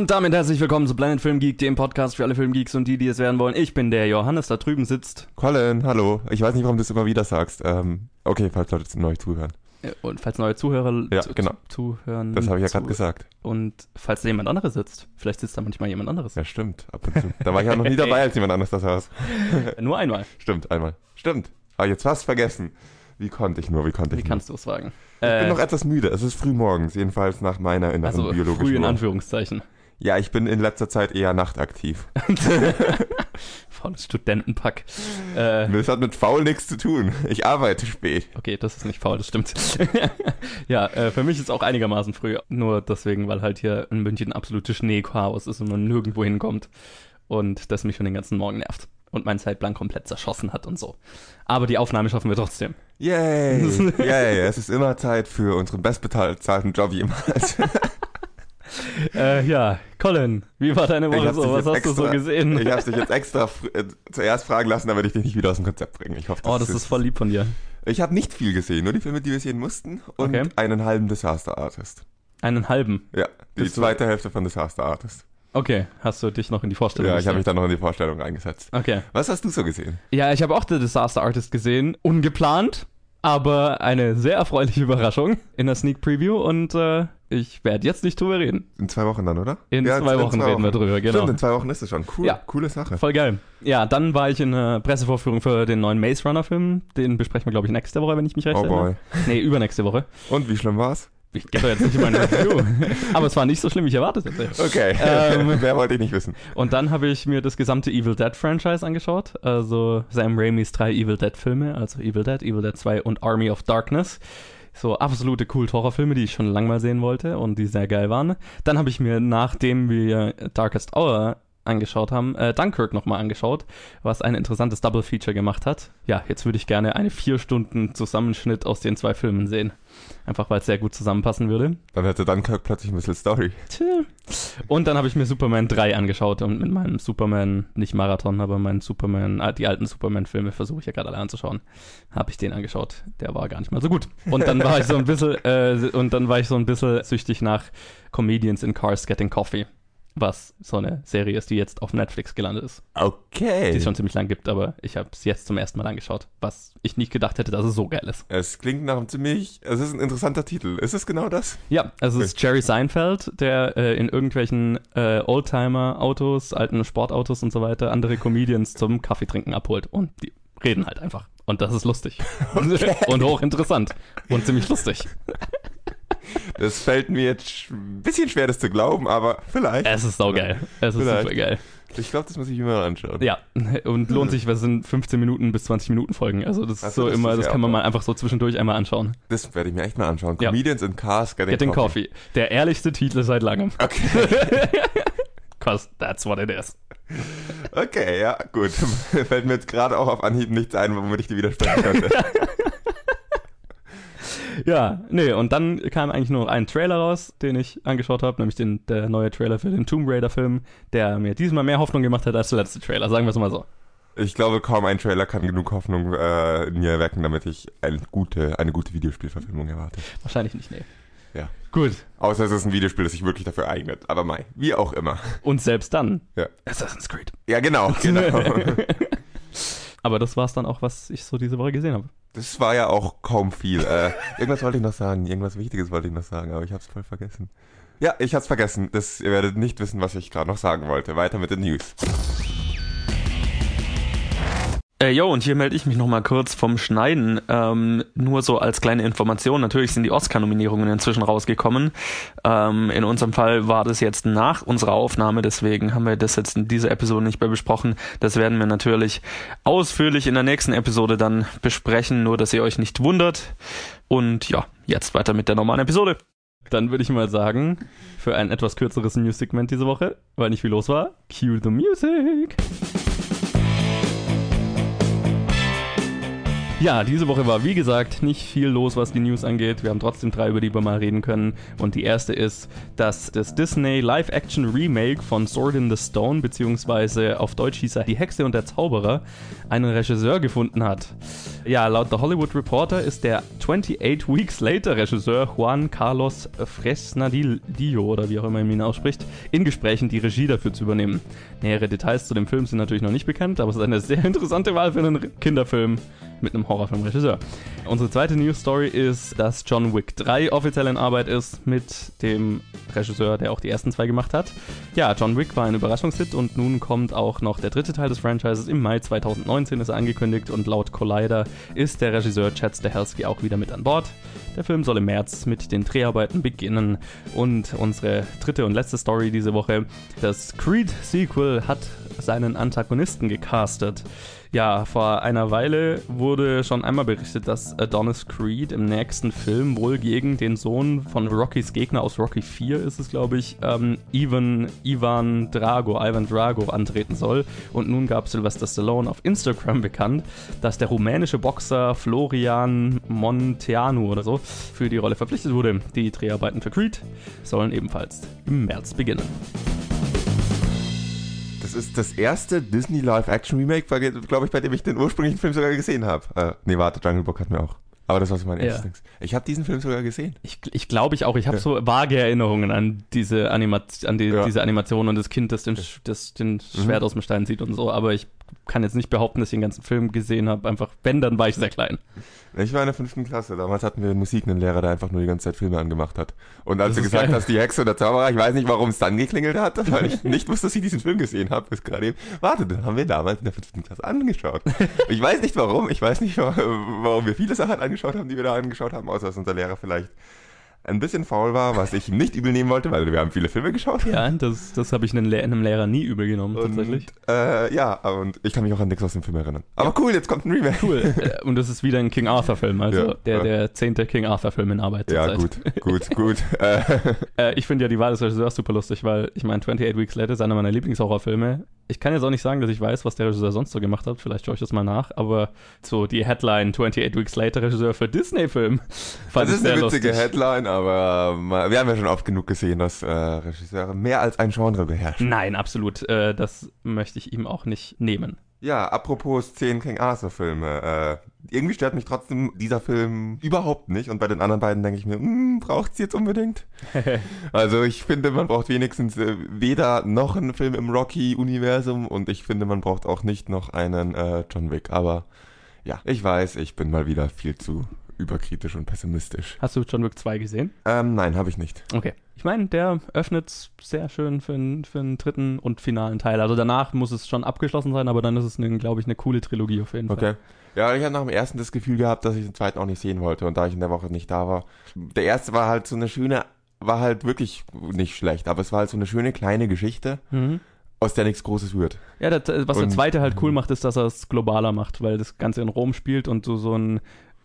Und damit herzlich willkommen zu Planet Film Geek, dem Podcast für alle Filmgeeks und die, die es werden wollen. Ich bin der Johannes, da drüben sitzt. Colin, hallo. Ich weiß nicht, warum du es immer wieder sagst. Ähm, okay, falls Leute neu zuhören. Äh, Und falls neue Zuhörer Ja, zu, genau. zu, zuhören. Das habe ich ja gerade gesagt. Und falls da jemand anderes sitzt. Vielleicht sitzt da manchmal jemand anderes. Ja, stimmt. Ab und zu. Da war ich ja noch nie dabei, als jemand anderes das saß. Nur einmal. Stimmt, einmal. Stimmt. Habe ich jetzt fast vergessen. Wie konnte ich nur, wie konnte Wie ich kannst du es wagen? nur? Ich Äh, bin noch etwas müde. Es ist früh morgens, jedenfalls nach meiner inneren also biologischen früh in Uhr. Anführungszeichen. Ja, ich bin in letzter Zeit eher nachtaktiv. Faules Studentenpack. Äh, Das hat mit faul nichts zu tun. Ich arbeite spät. okay, das ist nicht faul, das stimmt. ja, äh, für mich ist es auch einigermaßen früh. Nur deswegen, weil halt hier in München absolutes Schneechaos ist und man nirgendwo hinkommt. Und das mich schon den ganzen Morgen nervt. Und meinen Zeitplan komplett zerschossen hat und so. Aber die Aufnahme schaffen wir trotzdem. Yay! Yay! Es ist immer Zeit für unseren bestbezahlten Job jemals. Äh, ja, Colin, wie war deine Woche so? Was hast du so extra- gesehen? Ich habe dich jetzt extra äh, zuerst fragen lassen, damit ich dich nicht wieder aus dem Konzept bringe. Ich hoffe, oh, das ist voll lieb von dir. Ich habe nicht viel gesehen, nur die Filme, die wir sehen mussten und Okay. einen halben Disaster Artist. Einen halben. Ja, die du- zweite Hälfte von Disaster Artist. Okay, hast du dich noch in die Vorstellung Ja, ich habe mich dann noch in die Vorstellung eingesetzt. Okay. Was hast du so gesehen? Ja, ich habe auch The Disaster Artist gesehen. Ungeplant, aber eine sehr erfreuliche Überraschung in der Sneak Preview und äh, ich werde jetzt nicht drüber reden. In zwei Wochen dann, oder? In Ja, zwei Wochen reden wir drüber, genau. Stimmt, in zwei Wochen ist es schon. Cool, Ja. coole Sache. Voll geil. Ja, dann war ich in einer Pressevorführung für den neuen Maze Runner Film. Den besprechen wir, glaube ich, nächste Woche, wenn ich mich recht Oh erinnere. boy. Nee, übernächste Woche. Und wie schlimm war's? Ich gebe jetzt nicht in mein Review. aber es war nicht so schlimm, wie ich erwartet hätte. Okay, Ähm. mehr wollte ich nicht wissen. Und dann habe ich mir das gesamte Evil Dead Franchise angeschaut. Also Sam Raimis drei Evil Dead Filme, also Evil Dead, Evil Dead 2 und Army of Darkness. So absolute Kult-Horror-Filme, die ich schon lange mal sehen wollte und die sehr geil waren. Dann habe ich mir, nachdem wir Darkest Hour angeschaut haben, äh, Dunkirk nochmal angeschaut, was ein interessantes Double-Feature gemacht hat. Ja, jetzt würde ich gerne eine vier Stunden Zusammenschnitt aus den zwei Filmen sehen. Einfach weil es sehr gut zusammenpassen würde. Dann hätte Dunkirk plötzlich ein bisschen Story. Tja. Und dann habe ich mir Superman 3 angeschaut und mit meinem Superman, nicht Marathon, aber meinen Superman, ah, die alten Superman-Filme versuche ich ja gerade alle anzuschauen. Habe ich den angeschaut. Der war gar nicht mal so gut. Und dann war ich so ein bisschen, äh, und dann war ich so ein bisschen süchtig nach Comedians in Cars Getting Coffee. Was so eine Serie ist, die jetzt auf Netflix gelandet ist. Okay. Die es schon ziemlich lang gibt, aber ich habe es jetzt zum ersten Mal angeschaut. Was ich nicht gedacht hätte, dass es so geil ist. Es klingt nach einem ziemlich. Es ist ein interessanter Titel. Ist es genau das? Ja, also es ist Jerry Seinfeld, der äh, in irgendwelchen äh, Oldtimer-Autos, alten Sportautos und so weiter andere Comedians zum Kaffeetrinken abholt. Und die reden halt einfach. Und das ist lustig. und hochinteressant. Und ziemlich lustig. Das fällt mir jetzt ein bisschen schwer, das zu glauben, aber vielleicht. Es ist saugeil. Es ist Vielleicht. super geil. Ich glaube, das muss ich mir mal anschauen. Ja, und lohnt sich, was sind 15 Minuten bis 20 Minuten Folgen. Also das ist Ach so, das immer, ist das ja kann man mal einfach so zwischendurch einmal anschauen. Das werde ich mir echt mal anschauen. Ja. Comedians in Cars Getting, Getting Coffee. Der ehrlichste Titel seit langem. Okay. Cause that's what it is. okay, ja, gut. Fällt mir jetzt gerade auch auf Anhieb nichts ein, womit ich dir widersprechen könnte. Ja, nee, und dann kam eigentlich nur noch ein Trailer raus, den ich angeschaut habe, nämlich den, der neue Trailer für den Tomb Raider-Film, der mir diesmal mehr Hoffnung gemacht hat als der letzte Trailer, sagen wir es mal so. Ich glaube, kaum ein Trailer kann genug Hoffnung äh, in mir erwecken, damit ich eine gute, eine gute Videospielverfilmung erwarte. Wahrscheinlich nicht, nee. Ja. Gut. Außer es ist ein Videospiel, das sich wirklich dafür eignet. Aber mei, wie auch immer. Und selbst dann. Ja. Assassin's Creed. Ja, genau, genau. Aber das war's dann auch, was ich so diese Woche gesehen habe. Das war ja auch kaum viel. Äh, irgendwas wollte ich noch sagen, irgendwas Wichtiges wollte ich noch sagen, aber ich hab's voll vergessen. Ja, ich hab's vergessen. Das, ihr werdet nicht wissen, was ich gerade noch sagen wollte. Weiter mit den News. Äh, jo, und hier melde ich mich nochmal kurz vom Schneiden. Ähm, nur so als kleine Information. Natürlich sind die Oscar-Nominierungen inzwischen rausgekommen. Ähm, in unserem Fall war das jetzt nach unserer Aufnahme, deswegen haben wir das jetzt in dieser Episode nicht mehr besprochen. Das werden wir natürlich ausführlich in der nächsten Episode dann besprechen, nur dass ihr euch nicht wundert. Und ja, jetzt weiter mit der normalen Episode. Dann würde ich mal sagen, für ein etwas kürzeres News-Segment diese Woche, weil nicht viel los war, cue the music. Ja, diese Woche war wie gesagt nicht viel los, was die News angeht. Wir haben trotzdem drei, über die wir mal reden können. Und die erste ist, dass das Disney Live-Action-Remake von Sword in the Stone, beziehungsweise auf Deutsch hieß er Die Hexe und der Zauberer, einen Regisseur gefunden hat. Ja, laut The Hollywood Reporter ist der 28 Weeks Later Regisseur Juan Carlos Fresnadillo, oder wie auch immer man ihn ausspricht, in Gesprächen die Regie dafür zu übernehmen. Nähere Details zu dem Film sind natürlich noch nicht bekannt, aber es ist eine sehr interessante Wahl für einen Kinderfilm mit einem Horrorfilmregisseur. Unsere zweite News Story ist, dass John Wick 3 offiziell in Arbeit ist mit dem Regisseur, der auch die ersten zwei gemacht hat. Ja, John Wick war ein Überraschungshit und nun kommt auch noch der dritte Teil des Franchises. Im Mai 2019 ist er angekündigt und laut Collider ist der Regisseur Chad Stahelski auch wieder mit an Bord. Der Film soll im März mit den Dreharbeiten beginnen. Und unsere dritte und letzte Story diese Woche: Das Creed-Sequel hat seinen Antagonisten gecastet. Ja, vor einer Weile wurde schon einmal berichtet, dass Adonis Creed im nächsten Film wohl gegen den Sohn von Rockys Gegner aus Rocky 4 ist es, glaube ich, ähm, Ivan, Ivan Drago, Ivan Drago antreten soll. Und nun gab Sylvester Stallone auf Instagram bekannt, dass der rumänische Boxer Florian Monteanu oder so für die Rolle verpflichtet wurde. Die Dreharbeiten für Creed sollen ebenfalls im März beginnen. Das ist das erste Disney Live-Action-Remake, glaube ich, bei dem ich den ursprünglichen Film sogar gesehen habe. Äh, nee, warte, Jungle Book hat mir auch. Aber das war so mein ja. erstes. Ich habe diesen Film sogar gesehen. Ich, ich glaube ich auch. Ich habe ja. so vage Erinnerungen an diese, Anima an die, ja. diese Animation und das Kind, das den, das den mhm. Schwert mhm. aus dem Stein sieht und so. Aber ich kann jetzt nicht behaupten, dass ich den ganzen Film gesehen habe. Einfach, wenn, dann war ich sehr klein. Ich war in der fünften Klasse. Damals hatten wir in Musik einen Lehrer, der einfach nur die ganze Zeit Filme angemacht hat. Und als du gesagt geil. hast, die Hexe oder Zauberer, ich weiß nicht, warum es dann geklingelt hat, weil ich nicht wusste, dass ich diesen Film gesehen habe. Bis gerade eben. Warte, den haben wir damals in der fünften Klasse angeschaut. Ich weiß nicht warum. Ich weiß nicht, warum wir viele Sachen angeschaut haben, die wir da angeschaut haben, außer dass unser Lehrer vielleicht ein bisschen faul war, was ich nicht übel nehmen wollte, weil wir haben viele Filme geschaut. Ja, das, das habe ich einem, Lehrer nie übel genommen, und, tatsächlich. Äh, ja, und ich kann mich auch an nichts aus dem Film erinnern. Aber ja. cool, jetzt kommt ein Remake. Cool. Äh, und das ist wieder ein King Arthur-Film, also ja, der, ja. der zehnte King Arthur-Film in Arbeit. Ja, gut, gut, gut. äh, ich finde ja die Wahl des Regisseurs super lustig, weil ich meine, 28 Weeks Later ist einer meiner Lieblingshorrorfilme ich kann jetzt auch nicht sagen, dass ich weiß, was der Regisseur sonst so gemacht hat. Vielleicht schaue ich das mal nach. Aber so die Headline 28 Weeks Later Regisseur für Disney-Film. Das ist eine witzige lustig. Headline, aber wir haben ja schon oft genug gesehen, dass äh, Regisseure mehr als ein Genre beherrschen. Nein, absolut. Äh, das möchte ich ihm auch nicht nehmen. Ja, apropos 10 King Arthur Filme. Äh, irgendwie stört mich trotzdem dieser Film überhaupt nicht. Und bei den anderen beiden denke ich mir, hm, braucht's jetzt unbedingt? also ich finde, man braucht wenigstens äh, weder noch einen Film im Rocky-Universum und ich finde, man braucht auch nicht noch einen äh, John Wick. Aber ja, ich weiß, ich bin mal wieder viel zu überkritisch und pessimistisch. Hast du John Wick 2 gesehen? Ähm, nein, habe ich nicht. Okay. Ich meine, der öffnet sehr schön für, einen, für einen dritten und finalen Teil. Also danach muss es schon abgeschlossen sein, aber dann ist es, glaube ich, eine coole Trilogie auf jeden Fall. Okay. Ja, ich hatte nach dem ersten das Gefühl gehabt, dass ich den zweiten auch nicht sehen wollte und da ich in der Woche nicht da war. Der erste war halt so eine schöne, war halt wirklich nicht schlecht, aber es war halt so eine schöne kleine Geschichte. Mhm aus der nichts Großes wird. Ja, das, was und, der zweite halt cool macht, ist, dass er es globaler macht, weil das Ganze in Rom spielt und du so ein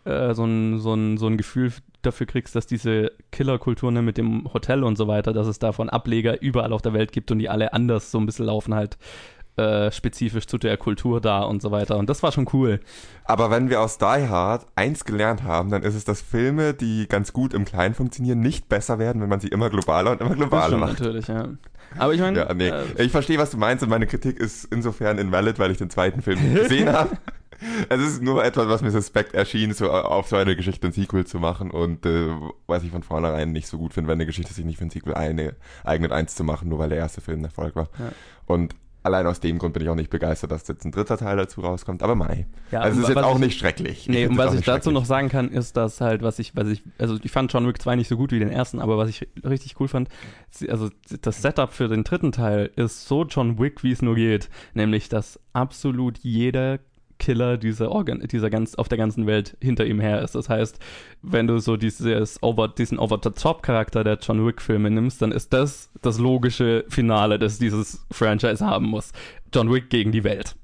äh, so, ein, so, ein, so ein Gefühl dafür kriegst, dass diese Killerkultur ne, mit dem Hotel und so weiter, dass es davon Ableger überall auf der Welt gibt und die alle anders so ein bisschen laufen halt äh, spezifisch zu der Kultur da und so weiter. Und das war schon cool. Aber wenn wir aus Die Hard eins gelernt haben, dann ist es, dass Filme, die ganz gut im Kleinen funktionieren, nicht besser werden, wenn man sie immer globaler und immer globaler macht. Natürlich, ja. Aber ich meine. Ja, nee. Äh, ich verstehe, was du meinst und meine Kritik ist insofern invalid, weil ich den zweiten Film gesehen habe. Es ist nur etwas, was mir suspekt erschien, so auf so eine Geschichte ein Sequel zu machen und äh, was ich von vornherein nicht so gut finde, wenn eine Geschichte sich nicht für ein Sequel eine, eignet, eins zu machen, nur weil der erste Film ein Erfolg war. Ja. Und allein aus dem Grund bin ich auch nicht begeistert, dass jetzt ein dritter Teil dazu rauskommt. Aber Mai. Ja, also es ist jetzt auch nicht schrecklich. Nee, und was ich dazu noch sagen kann, ist, dass halt, was ich, was ich, also ich fand John Wick 2 nicht so gut wie den ersten, aber was ich richtig cool fand, also das Setup für den dritten Teil ist so John Wick, wie es nur geht. Nämlich, dass absolut jeder Killer dieser, Organ dieser ganz, auf der ganzen Welt hinter ihm her ist. Das heißt, wenn du so dieses over, diesen Over-the-Top-Charakter der John Wick-Filme nimmst, dann ist das das logische Finale, das dieses Franchise haben muss. John Wick gegen die Welt.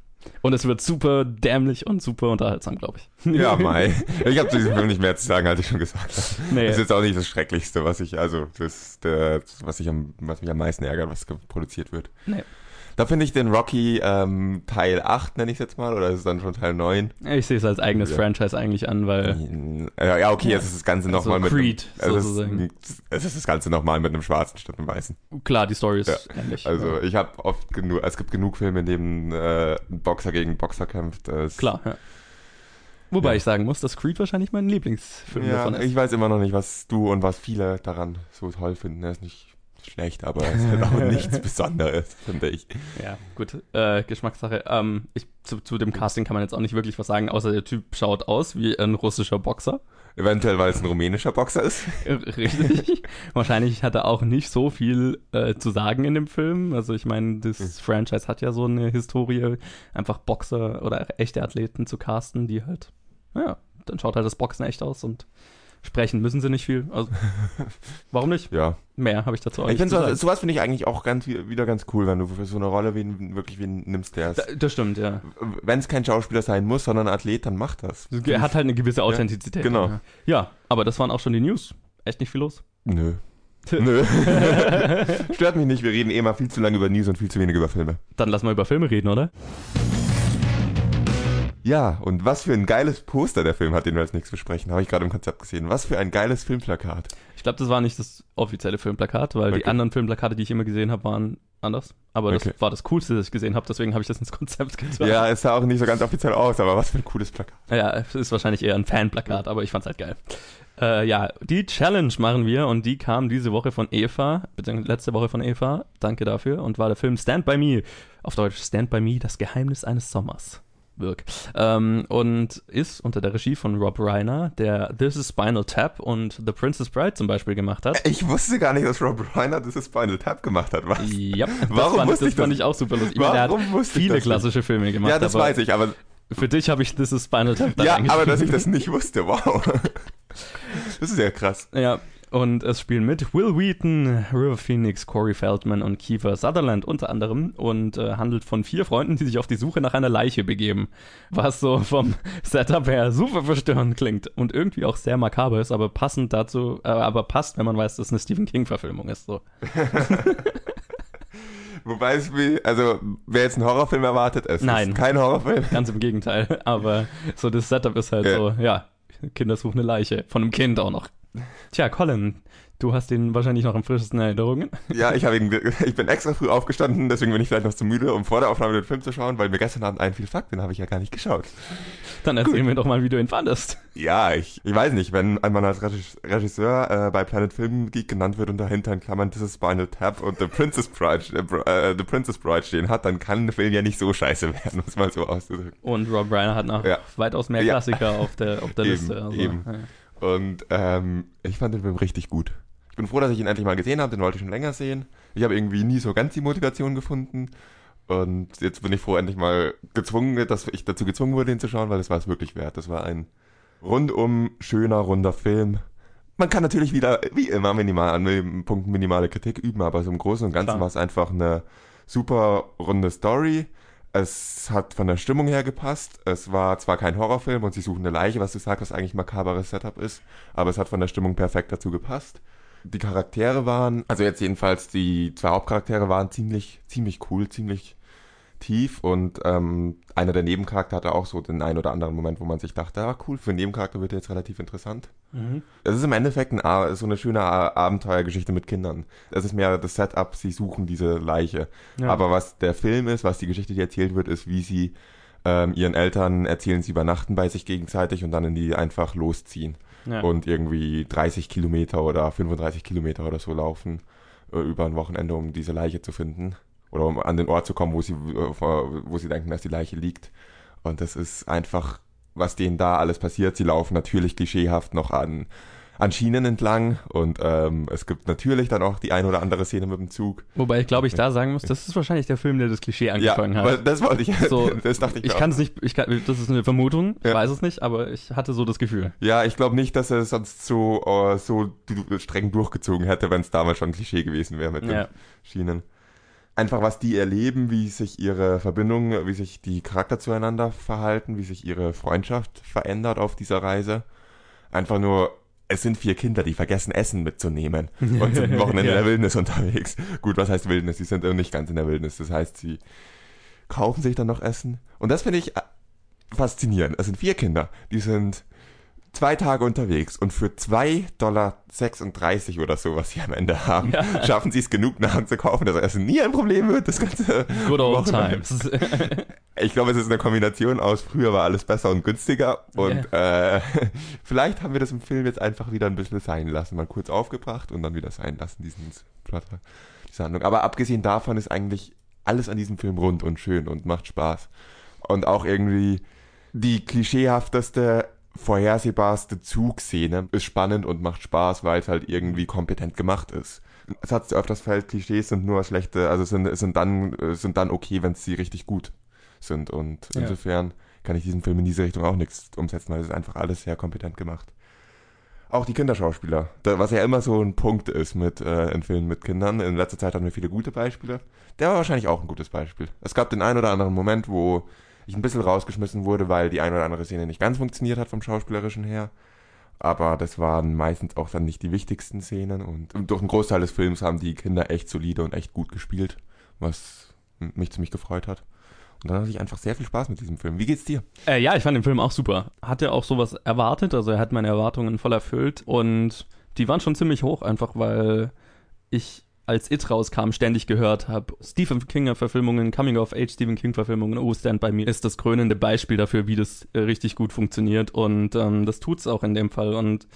Und es wird super dämlich und super unterhaltsam, glaube ich. Ja, Mai. Ich habe zu diesem Film nicht mehr zu sagen, als ich schon gesagt habe. Nee. Das ist jetzt auch nicht das Schrecklichste, was ich, also das, der, was ich am, was mich am meisten ärgert, was produziert wird. Nee. Da finde ich den Rocky ähm, Teil 8, nenne ich es jetzt mal, oder ist es dann schon Teil 9? Ich sehe es als eigenes ja. Franchise eigentlich an, weil. Ja, ja okay, ja. es ist das Ganze nochmal also mit. Creed, einem, es, ist, es ist das Ganze nochmal mit einem schwarzen statt einem weißen. Klar, die Story ist ja. ähnlich. Also ich habe oft genug, es gibt genug Filme, in denen äh, ein Boxer gegen Boxer kämpft. Klar, ja. Wobei ja. ich sagen muss, dass Creed wahrscheinlich mein Lieblingsfilm ja, davon ist. Ich weiß immer noch nicht, was du und was viele daran so toll finden. Er ist nicht schlecht, aber es ist halt auch nichts Besonderes, finde ich. Ja, gut. Äh, Geschmackssache. Ähm, ich, zu, zu, dem Casting kann man jetzt auch nicht wirklich was sagen, außer der Typ schaut aus wie ein russischer Boxer. Eventuell, weil es ein rumänischer Boxer ist. Richtig. Wahrscheinlich hat er auch nicht so viel äh, zu sagen in dem Film. Also ich meine, das hm. Franchise hat ja so eine Historie, einfach Boxer oder echte Athleten zu casten, die halt, naja, dann schaut halt das Boxen echt aus und Sprechen müssen sie nicht viel. Also, warum nicht? Ja. Mehr habe ich dazu auch Ich finde sowas, sowas finde ich eigentlich auch ganz wieder ganz cool, wenn du für so eine Rolle wie, wirklich wen nimmst, der ist. Das stimmt, ja. Wenn es kein Schauspieler sein muss, sondern ein Athlet, dann macht das. Er hat halt eine gewisse Authentizität. Ja, genau. Ja, aber das waren auch schon die News. Echt nicht viel los? Nö. Nö. Stört mich nicht, wir reden eh mal viel zu lange über News und viel zu wenig über Filme. Dann lass mal über Filme reden, oder? Ja, und was für ein geiles Poster der Film hat, den wir als nächstes besprechen, habe ich gerade im Konzept gesehen. Was für ein geiles Filmplakat. Ich glaube, das war nicht das offizielle Filmplakat, weil okay. die anderen Filmplakate, die ich immer gesehen habe, waren anders. Aber das okay. war das Coolste, das ich gesehen habe, deswegen habe ich das ins Konzept getan. Ja, es sah auch nicht so ganz offiziell aus, aber was für ein cooles Plakat. Ja, es ist wahrscheinlich eher ein Fanplakat, aber ich fand's halt geil. Äh, ja, die Challenge machen wir und die kam diese Woche von Eva, beziehungsweise letzte Woche von Eva, danke dafür, und war der Film Stand By Me, auf Deutsch Stand By Me, das Geheimnis eines Sommers. Wirk. Ähm, und ist unter der Regie von Rob Reiner, der This is Spinal Tap und The Princess Bride zum Beispiel gemacht hat. Ich wusste gar nicht, dass Rob Reiner This is Spinal Tap gemacht hat. Was? Ja, Warum fand, wusste das ich das? fand ich auch super lustig. Ich Warum meine, er hat viele klassische Filme gemacht. Ja, das weiß ich, aber für dich habe ich This is Spinal Tap Ja, aber dass ich das nicht wusste, wow. Das ist ja krass. Ja, und es spielen mit Will Wheaton, River Phoenix, Corey Feldman und Kiefer Sutherland unter anderem und äh, handelt von vier Freunden, die sich auf die Suche nach einer Leiche begeben. Was so vom Setup her super verstörend klingt und irgendwie auch sehr makaber ist, aber passend dazu, äh, aber passt, wenn man weiß, dass es eine Stephen King-Verfilmung ist. So. Wobei es wie, also wer jetzt einen Horrorfilm erwartet, es Nein, ist kein Horrorfilm. Ganz im Gegenteil. Aber so das Setup ist halt ja. so, ja, Kinder suchen eine Leiche. Von einem Kind auch noch. Tja, Colin, du hast den wahrscheinlich noch im frischesten Erinnerungen. Ja, ich, ihn, ich bin extra früh aufgestanden, deswegen bin ich vielleicht noch zu müde, um vor der Aufnahme den Film zu schauen, weil mir gestern Abend einfiel, fuck, den habe ich ja gar nicht geschaut. Dann erzähl Gut. mir doch mal, wie du ihn fandest. Ja, ich, ich weiß nicht, wenn man als Regisseur äh, bei Planet Film Geek genannt wird und dahinter in Klammern This is Spinal Tap und The Princess Bride, äh, The Princess Bride stehen hat, dann kann der Film ja nicht so scheiße werden, um es mal so auszudrücken. Und Rob Reiner hat noch ja. weitaus mehr Klassiker ja. auf der, auf der eben, Liste. Also, eben. Ja. Und ähm, ich fand den Film richtig gut. Ich bin froh, dass ich ihn endlich mal gesehen habe, den wollte ich schon länger sehen. Ich habe irgendwie nie so ganz die Motivation gefunden. Und jetzt bin ich froh, endlich mal gezwungen, dass ich dazu gezwungen wurde, ihn zu schauen, weil das war es wirklich wert. Das war ein rundum schöner, runder Film. Man kann natürlich wieder, wie immer, minimal an dem Punkt minimale Kritik üben, aber so im Großen und Ganzen war es einfach eine super runde Story es hat von der Stimmung her gepasst. Es war zwar kein Horrorfilm und sie suchen eine Leiche, was du sagst, was eigentlich makaberes Setup ist, aber es hat von der Stimmung perfekt dazu gepasst. Die Charaktere waren, also jetzt jedenfalls die zwei Hauptcharaktere waren ziemlich, ziemlich cool, ziemlich tief und ähm, einer der Nebencharakter hatte auch so den einen oder anderen Moment, wo man sich dachte, ah cool, für einen Nebencharakter wird der jetzt relativ interessant. Mhm. Es ist im Endeffekt ein, so eine schöne Abenteuergeschichte mit Kindern. Es ist mehr das Setup, sie suchen diese Leiche. Ja. Aber was der Film ist, was die Geschichte, die erzählt wird, ist, wie sie ähm, ihren Eltern erzählen, sie übernachten bei sich gegenseitig und dann in die einfach losziehen. Ja. Und irgendwie 30 Kilometer oder 35 Kilometer oder so laufen äh, über ein Wochenende, um diese Leiche zu finden oder um an den Ort zu kommen, wo sie, wo sie denken, dass die Leiche liegt. Und das ist einfach, was denen da alles passiert. Sie laufen natürlich klischeehaft noch an, an Schienen entlang und ähm, es gibt natürlich dann auch die ein oder andere Szene mit dem Zug. Wobei ich glaube, ich da sagen muss, das ist wahrscheinlich der Film, der das Klischee angefangen ja, hat. Das wollte ich. So, das dachte ich. Ich kann es nicht. Ich kann, das ist eine Vermutung. Ich ja. weiß es nicht, aber ich hatte so das Gefühl. Ja, ich glaube nicht, dass er sonst so uh, so streng durchgezogen hätte, wenn es damals schon ein Klischee gewesen wäre mit ja. den Schienen. Einfach was die erleben, wie sich ihre Verbindung, wie sich die Charakter zueinander verhalten, wie sich ihre Freundschaft verändert auf dieser Reise. Einfach nur, es sind vier Kinder, die vergessen Essen mitzunehmen und sind Wochenende ja. in der Wildnis unterwegs. Gut, was heißt Wildnis? Sie sind nicht ganz in der Wildnis. Das heißt, sie kaufen sich dann noch Essen. Und das finde ich faszinierend. Es sind vier Kinder, die sind zwei Tage unterwegs und für 2,36 Dollar oder so, was sie am Ende haben, ja. schaffen sie es genug Nahrung zu kaufen, dass Essen nie ein Problem wird. Das ganze Good old times. ich glaube, es ist eine Kombination aus, früher war alles besser und günstiger und yeah. äh, vielleicht haben wir das im Film jetzt einfach wieder ein bisschen sein lassen, mal kurz aufgebracht und dann wieder sein lassen, diesen Plotter, diese Handlung. Aber abgesehen davon ist eigentlich alles an diesem Film rund und schön und macht Spaß. Und auch irgendwie die klischeehafteste vorhersehbarste Zugszene ist spannend und macht Spaß, weil es halt irgendwie kompetent gemacht ist. Es hat öfters fällt, Klischees sind nur schlechte, also sind, sind dann, sind dann okay, wenn sie richtig gut sind. Und ja. insofern kann ich diesen Film in diese Richtung auch nichts umsetzen, weil es ist einfach alles sehr kompetent gemacht. Auch die Kinderschauspieler, was ja immer so ein Punkt ist mit äh, in Filmen mit Kindern. In letzter Zeit hatten wir viele gute Beispiele. Der war wahrscheinlich auch ein gutes Beispiel. Es gab den einen oder anderen Moment, wo ich ein bisschen rausgeschmissen wurde, weil die eine oder andere Szene nicht ganz funktioniert hat vom Schauspielerischen her. Aber das waren meistens auch dann nicht die wichtigsten Szenen und durch einen Großteil des Films haben die Kinder echt solide und echt gut gespielt, was mich ziemlich gefreut hat. Und dann hatte ich einfach sehr viel Spaß mit diesem Film. Wie geht's dir? Äh, ja, ich fand den Film auch super. Hatte auch sowas erwartet, also er hat meine Erwartungen voll erfüllt und die waren schon ziemlich hoch, einfach weil ich als It rauskam, ständig gehört habe. Stephen King-Verfilmungen, Coming-of-Age Stephen King-Verfilmungen, Oh, Stand By Me ist das krönende Beispiel dafür, wie das äh, richtig gut funktioniert und ähm, das tut's auch in dem Fall und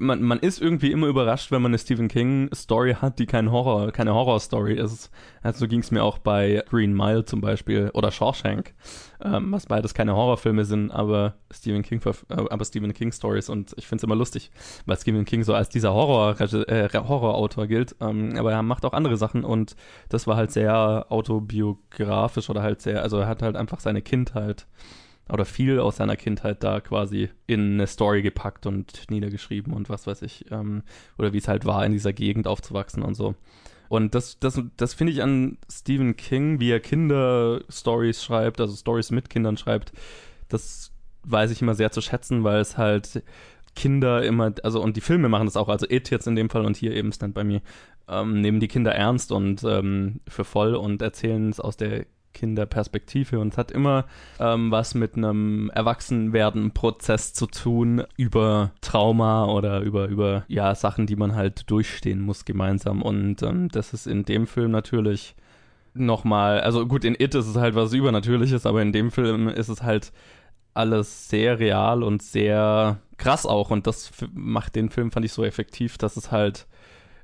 man, man ist irgendwie immer überrascht, wenn man eine Stephen King Story hat, die kein Horror, keine Horror-Story ist. Also so ging es mir auch bei Green Mile zum Beispiel oder Shawshank, ähm, was beides keine Horrorfilme sind, aber Stephen King, äh, aber Stephen King Stories und ich finde es immer lustig, weil Stephen King so als dieser Horror, äh, Horrorautor gilt, ähm, aber er macht auch andere Sachen und das war halt sehr autobiografisch oder halt sehr, also er hat halt einfach seine Kindheit oder viel aus seiner Kindheit da quasi in eine Story gepackt und niedergeschrieben und was weiß ich, ähm, oder wie es halt war, in dieser Gegend aufzuwachsen und so. Und das, das, das finde ich an Stephen King, wie er Kinderstories schreibt, also Stories mit Kindern schreibt, das weiß ich immer sehr zu schätzen, weil es halt Kinder immer, also und die Filme machen das auch, also It jetzt in dem Fall und hier eben Stand By Me, ähm, nehmen die Kinder ernst und ähm, für voll und erzählen es aus der Kinderperspektive und es hat immer ähm, was mit einem Erwachsenwerden-Prozess zu tun über Trauma oder über, über ja, Sachen, die man halt durchstehen muss gemeinsam. Und ähm, das ist in dem Film natürlich nochmal, also gut, in It ist es halt was Übernatürliches, aber in dem Film ist es halt alles sehr real und sehr krass auch. Und das macht den Film, fand ich, so effektiv, dass es halt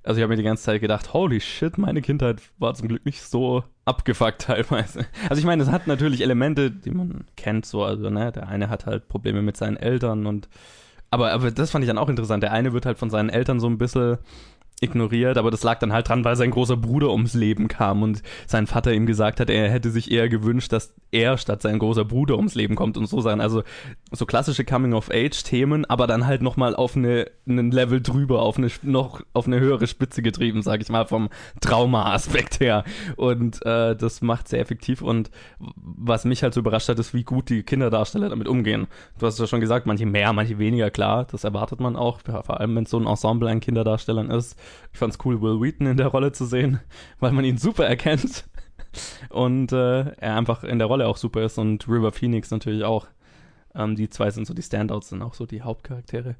also ich habe mir die ganze Zeit gedacht, holy shit, meine Kindheit war zum Glück nicht so abgefuckt teilweise. Also ich meine, es hat natürlich Elemente, die man kennt, so, also ne, der eine hat halt Probleme mit seinen Eltern und aber, aber das fand ich dann auch interessant. Der eine wird halt von seinen Eltern so ein bisschen ignoriert, aber das lag dann halt dran, weil sein großer Bruder ums Leben kam und sein Vater ihm gesagt hat, er hätte sich eher gewünscht, dass er statt sein großer Bruder ums Leben kommt und so sein. Also so klassische Coming-of-Age-Themen, aber dann halt nochmal auf eine, einen Level drüber, auf eine noch auf eine höhere Spitze getrieben, sag ich mal, vom Trauma-Aspekt her. Und äh, das macht sehr effektiv und was mich halt so überrascht hat, ist, wie gut die Kinderdarsteller damit umgehen. Du hast ja schon gesagt, manche mehr, manche weniger, klar, das erwartet man auch, vor allem wenn es so ein Ensemble an Kinderdarstellern ist ich fand es cool, Will Wheaton in der Rolle zu sehen, weil man ihn super erkennt und äh, er einfach in der Rolle auch super ist und River Phoenix natürlich auch. Ähm, die zwei sind so die Standouts, sind auch so die Hauptcharaktere.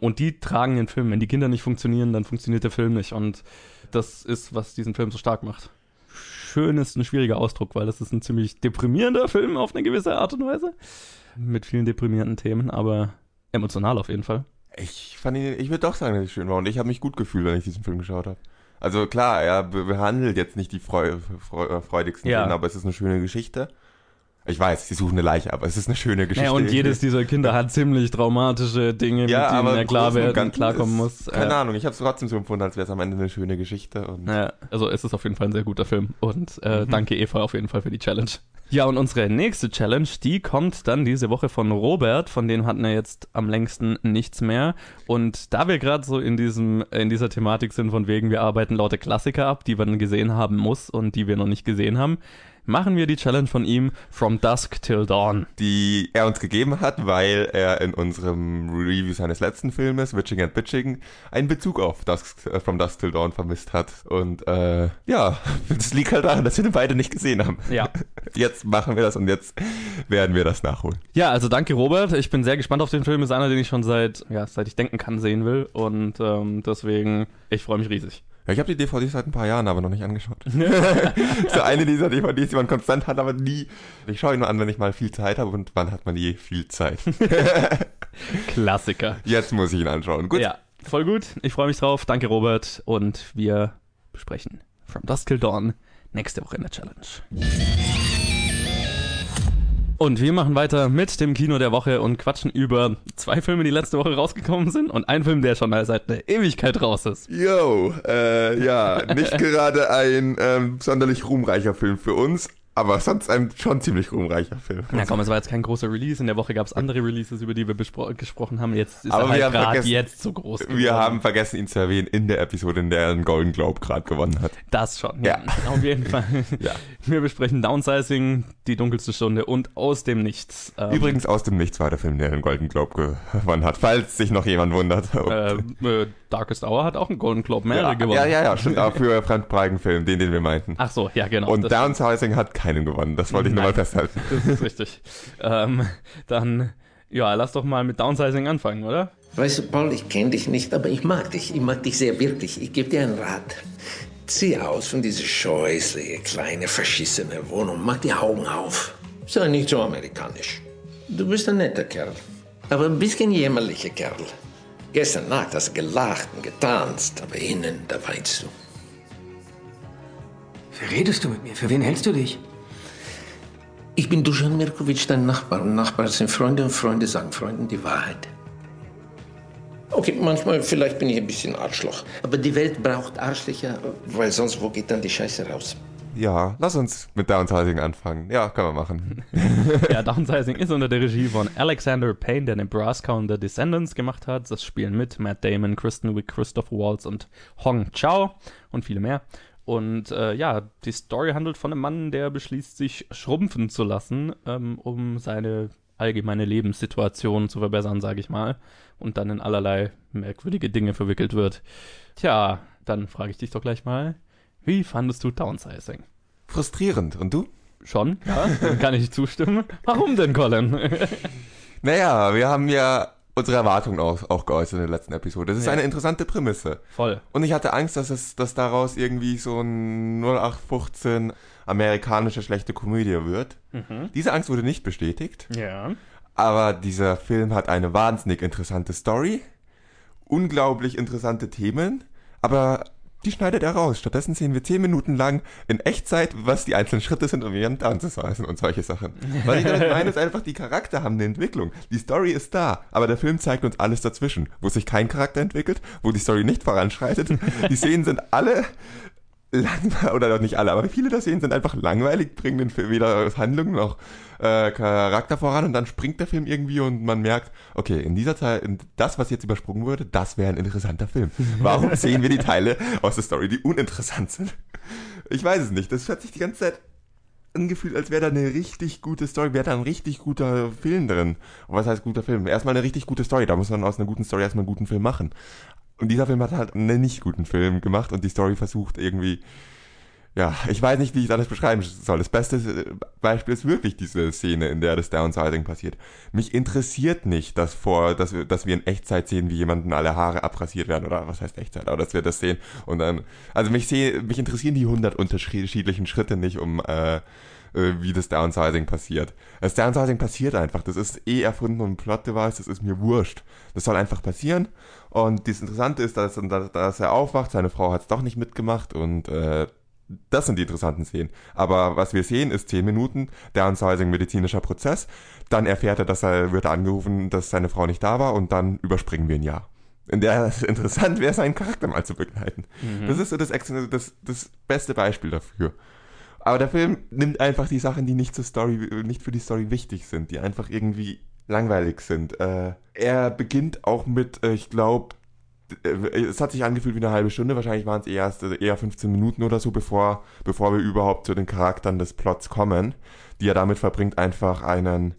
Und die tragen den Film. Wenn die Kinder nicht funktionieren, dann funktioniert der Film nicht. Und das ist, was diesen Film so stark macht. Schön ist ein schwieriger Ausdruck, weil das ist ein ziemlich deprimierender Film auf eine gewisse Art und Weise. Mit vielen deprimierenden Themen, aber emotional auf jeden Fall. Ich fand ihn, ich würde doch sagen, dass es schön war und ich habe mich gut gefühlt, wenn ich diesen Film geschaut habe. Also klar, er behandelt jetzt nicht die freu, freu, freudigsten ja. Szenen, aber es ist eine schöne Geschichte. Ich weiß, sie suchen eine Leiche, aber es ist eine schöne Geschichte. Ja, und jedes dieser Kinder hat ziemlich traumatische Dinge, ja, mit denen er klar werden, klarkommen muss. Keine ja. Ahnung, ich habe es trotzdem so empfunden, als wäre es am Ende eine schöne Geschichte. ja, also es ist auf jeden Fall ein sehr guter Film und äh, mhm. danke Eva auf jeden Fall für die Challenge. Ja, und unsere nächste Challenge, die kommt dann diese Woche von Robert, von dem hatten wir jetzt am längsten nichts mehr. Und da wir gerade so in diesem, in dieser Thematik sind, von wegen, wir arbeiten laute Klassiker ab, die man gesehen haben muss und die wir noch nicht gesehen haben, machen wir die Challenge von ihm From Dusk Till Dawn. Die er uns gegeben hat, weil er in unserem Review seines letzten Filmes, Witching and Bitching, einen Bezug auf Dusk, äh, From Dusk Till Dawn vermisst hat. Und äh, ja, das liegt halt daran, dass wir den beide nicht gesehen haben. Ja. Jetzt machen wir das und jetzt werden wir das nachholen. Ja, also danke Robert. Ich bin sehr gespannt auf den Film. Ist einer, den ich schon seit, ja, seit ich denken kann, sehen will. Und ähm, deswegen, ich freue mich riesig. Ja, ich habe die DVD seit ein paar Jahren aber noch nicht angeschaut. so eine dieser DVDs, die man konstant hat, aber nie. Ich schaue ihn nur an, wenn ich mal viel Zeit habe und wann hat man je viel Zeit. Klassiker. Jetzt muss ich ihn anschauen. Gut. Ja, voll gut. Ich freue mich drauf. Danke, Robert. Und wir besprechen From Dusk Till Dawn nächste Woche in der Challenge. Und wir machen weiter mit dem Kino der Woche und quatschen über zwei Filme, die letzte Woche rausgekommen sind und einen Film, der schon mal seit einer Ewigkeit raus ist. Yo, äh, ja, nicht gerade ein ähm, sonderlich ruhmreicher Film für uns, aber sonst ein schon ziemlich ruhmreicher Film. Na komm, es war jetzt kein großer Release. In der Woche gab es andere Releases, über die wir gesprochen haben. Jetzt ist aber er halt gerade jetzt so groß. Geworden. Wir haben vergessen, ihn zu erwähnen in der Episode, in der er einen Golden Globe gerade gewonnen hat. Das schon, ja. ja. Auf jeden Fall. ja. Wir besprechen Downsizing, die dunkelste Stunde und aus dem Nichts. Ähm, Übrigens, aus dem Nichts war der Film, der den Golden Globe gewonnen hat, falls sich noch jemand wundert. Äh, äh, Darkest Hour hat auch einen Golden Globe mehrere ja, gewonnen. Ja, ja, ja, stimmt. Auch für fremdpragigen Film, den, den wir meinten. Ach so, ja, genau. Und Downsizing hat keinen gewonnen. Das wollte ich nur mal festhalten. Das ist richtig. ähm, dann, ja, lass doch mal mit Downsizing anfangen, oder? Weißt du, Paul, ich kenne dich nicht, aber ich mag dich. Ich mag dich sehr wirklich. Ich gebe dir einen Rat. Zieh aus von dieser scheußliche, kleine, verschissene Wohnung. Mach die Augen auf. Sei nicht so amerikanisch. Du bist ein netter Kerl. Aber ein bisschen jämmerlicher Kerl. Gestern Nacht hast du gelacht und getanzt, aber innen, da weinst du. Wie redest du mit mir? Für wen hältst du dich? Ich bin Dusan Mirkovic, dein Nachbar. Und Nachbarn sind Freunde und Freunde sagen Freunden die Wahrheit. Okay, manchmal, vielleicht bin ich ein bisschen Arschloch. Aber die Welt braucht Arschlöcher, weil sonst, wo geht dann die Scheiße raus? Ja, lass uns mit Downsizing anfangen. Ja, können wir machen. ja, Downsizing ist unter der Regie von Alexander Payne, der Nebraska und The Descendants gemacht hat. Das spielen mit Matt Damon, Kristen Wiig, Christopher Waltz und Hong Chao und viele mehr. Und äh, ja, die Story handelt von einem Mann, der beschließt, sich schrumpfen zu lassen, ähm, um seine allgemeine Lebenssituation zu verbessern, sage ich mal. Und dann in allerlei merkwürdige Dinge verwickelt wird. Tja, dann frage ich dich doch gleich mal, wie fandest du Downsizing? Frustrierend. Und du? Schon, ja, kann ich zustimmen. Warum denn, Colin? naja, wir haben ja unsere Erwartungen auch, auch geäußert in der letzten Episode. Das ist ja. eine interessante Prämisse. Voll. Und ich hatte Angst, dass es, dass daraus irgendwie so ein 0815 amerikanische schlechte Komödie wird. Mhm. Diese Angst wurde nicht bestätigt. Ja. Aber dieser Film hat eine wahnsinnig interessante Story, unglaublich interessante Themen, aber die schneidet er raus. Stattdessen sehen wir zehn Minuten lang in Echtzeit, was die einzelnen Schritte sind, um ihren Down zu sizen und solche Sachen. Was ich damit meine, ist einfach, die Charakter haben eine Entwicklung. Die Story ist da, aber der Film zeigt uns alles dazwischen, wo sich kein Charakter entwickelt, wo die Story nicht voranschreitet. Die Szenen sind alle langweilig, oder nicht alle, aber viele der Szenen sind einfach langweilig, bringen den Film weder Handlung noch äh, Charakter voran und dann springt der Film irgendwie und man merkt, okay, in dieser Zeit, das, was jetzt übersprungen wurde, das wäre ein interessanter Film. Warum sehen wir die Teile aus der Story, die uninteressant sind? Ich weiß es nicht. Das hört sich die ganze Zeit angefühlt, als wäre da eine richtig gute Story, wäre da ein richtig guter Film drin. Und was heißt guter Film? Erstmal eine richtig gute Story. Da muss man aus einer guten Story erstmal einen guten Film machen. Und dieser Film hat halt einen nicht guten Film gemacht und die Story versucht irgendwie, ja, ich weiß nicht, wie ich das beschreiben soll. Das beste Beispiel ist wirklich diese Szene, in der das Downsizing passiert. Mich interessiert nicht, dass vor, dass wir, dass wir in Echtzeit sehen, wie jemanden alle Haare abrasiert werden oder was heißt Echtzeit, aber dass wir das sehen und dann, also mich sehe, mich interessieren die hundert unterschiedlichen Schritte nicht, um äh, äh, wie das Downsizing passiert. Das Downsizing passiert einfach. Das ist eh erfunden und ein Plot-Device, das ist mir wurscht. Das soll einfach passieren. Und das Interessante ist, dass, dass er aufwacht, seine Frau hat es doch nicht mitgemacht und äh, das sind die interessanten Szenen. Aber was wir sehen, ist zehn Minuten Downsizing medizinischer Prozess. Dann erfährt er, dass er wird angerufen, dass seine Frau nicht da war und dann überspringen wir ein Jahr. In der es interessant wäre, seinen Charakter mal zu begleiten. Mhm. Das ist so das, das, das beste Beispiel dafür. Aber der Film nimmt einfach die Sachen, die nicht zur Story, nicht für die Story wichtig sind, die einfach irgendwie langweilig sind. Äh, er beginnt auch mit, äh, ich glaube, es hat sich angefühlt wie eine halbe Stunde, wahrscheinlich waren es eher, eher 15 Minuten oder so, bevor, bevor wir überhaupt zu den Charakteren des Plots kommen, die er damit verbringt, einfach einen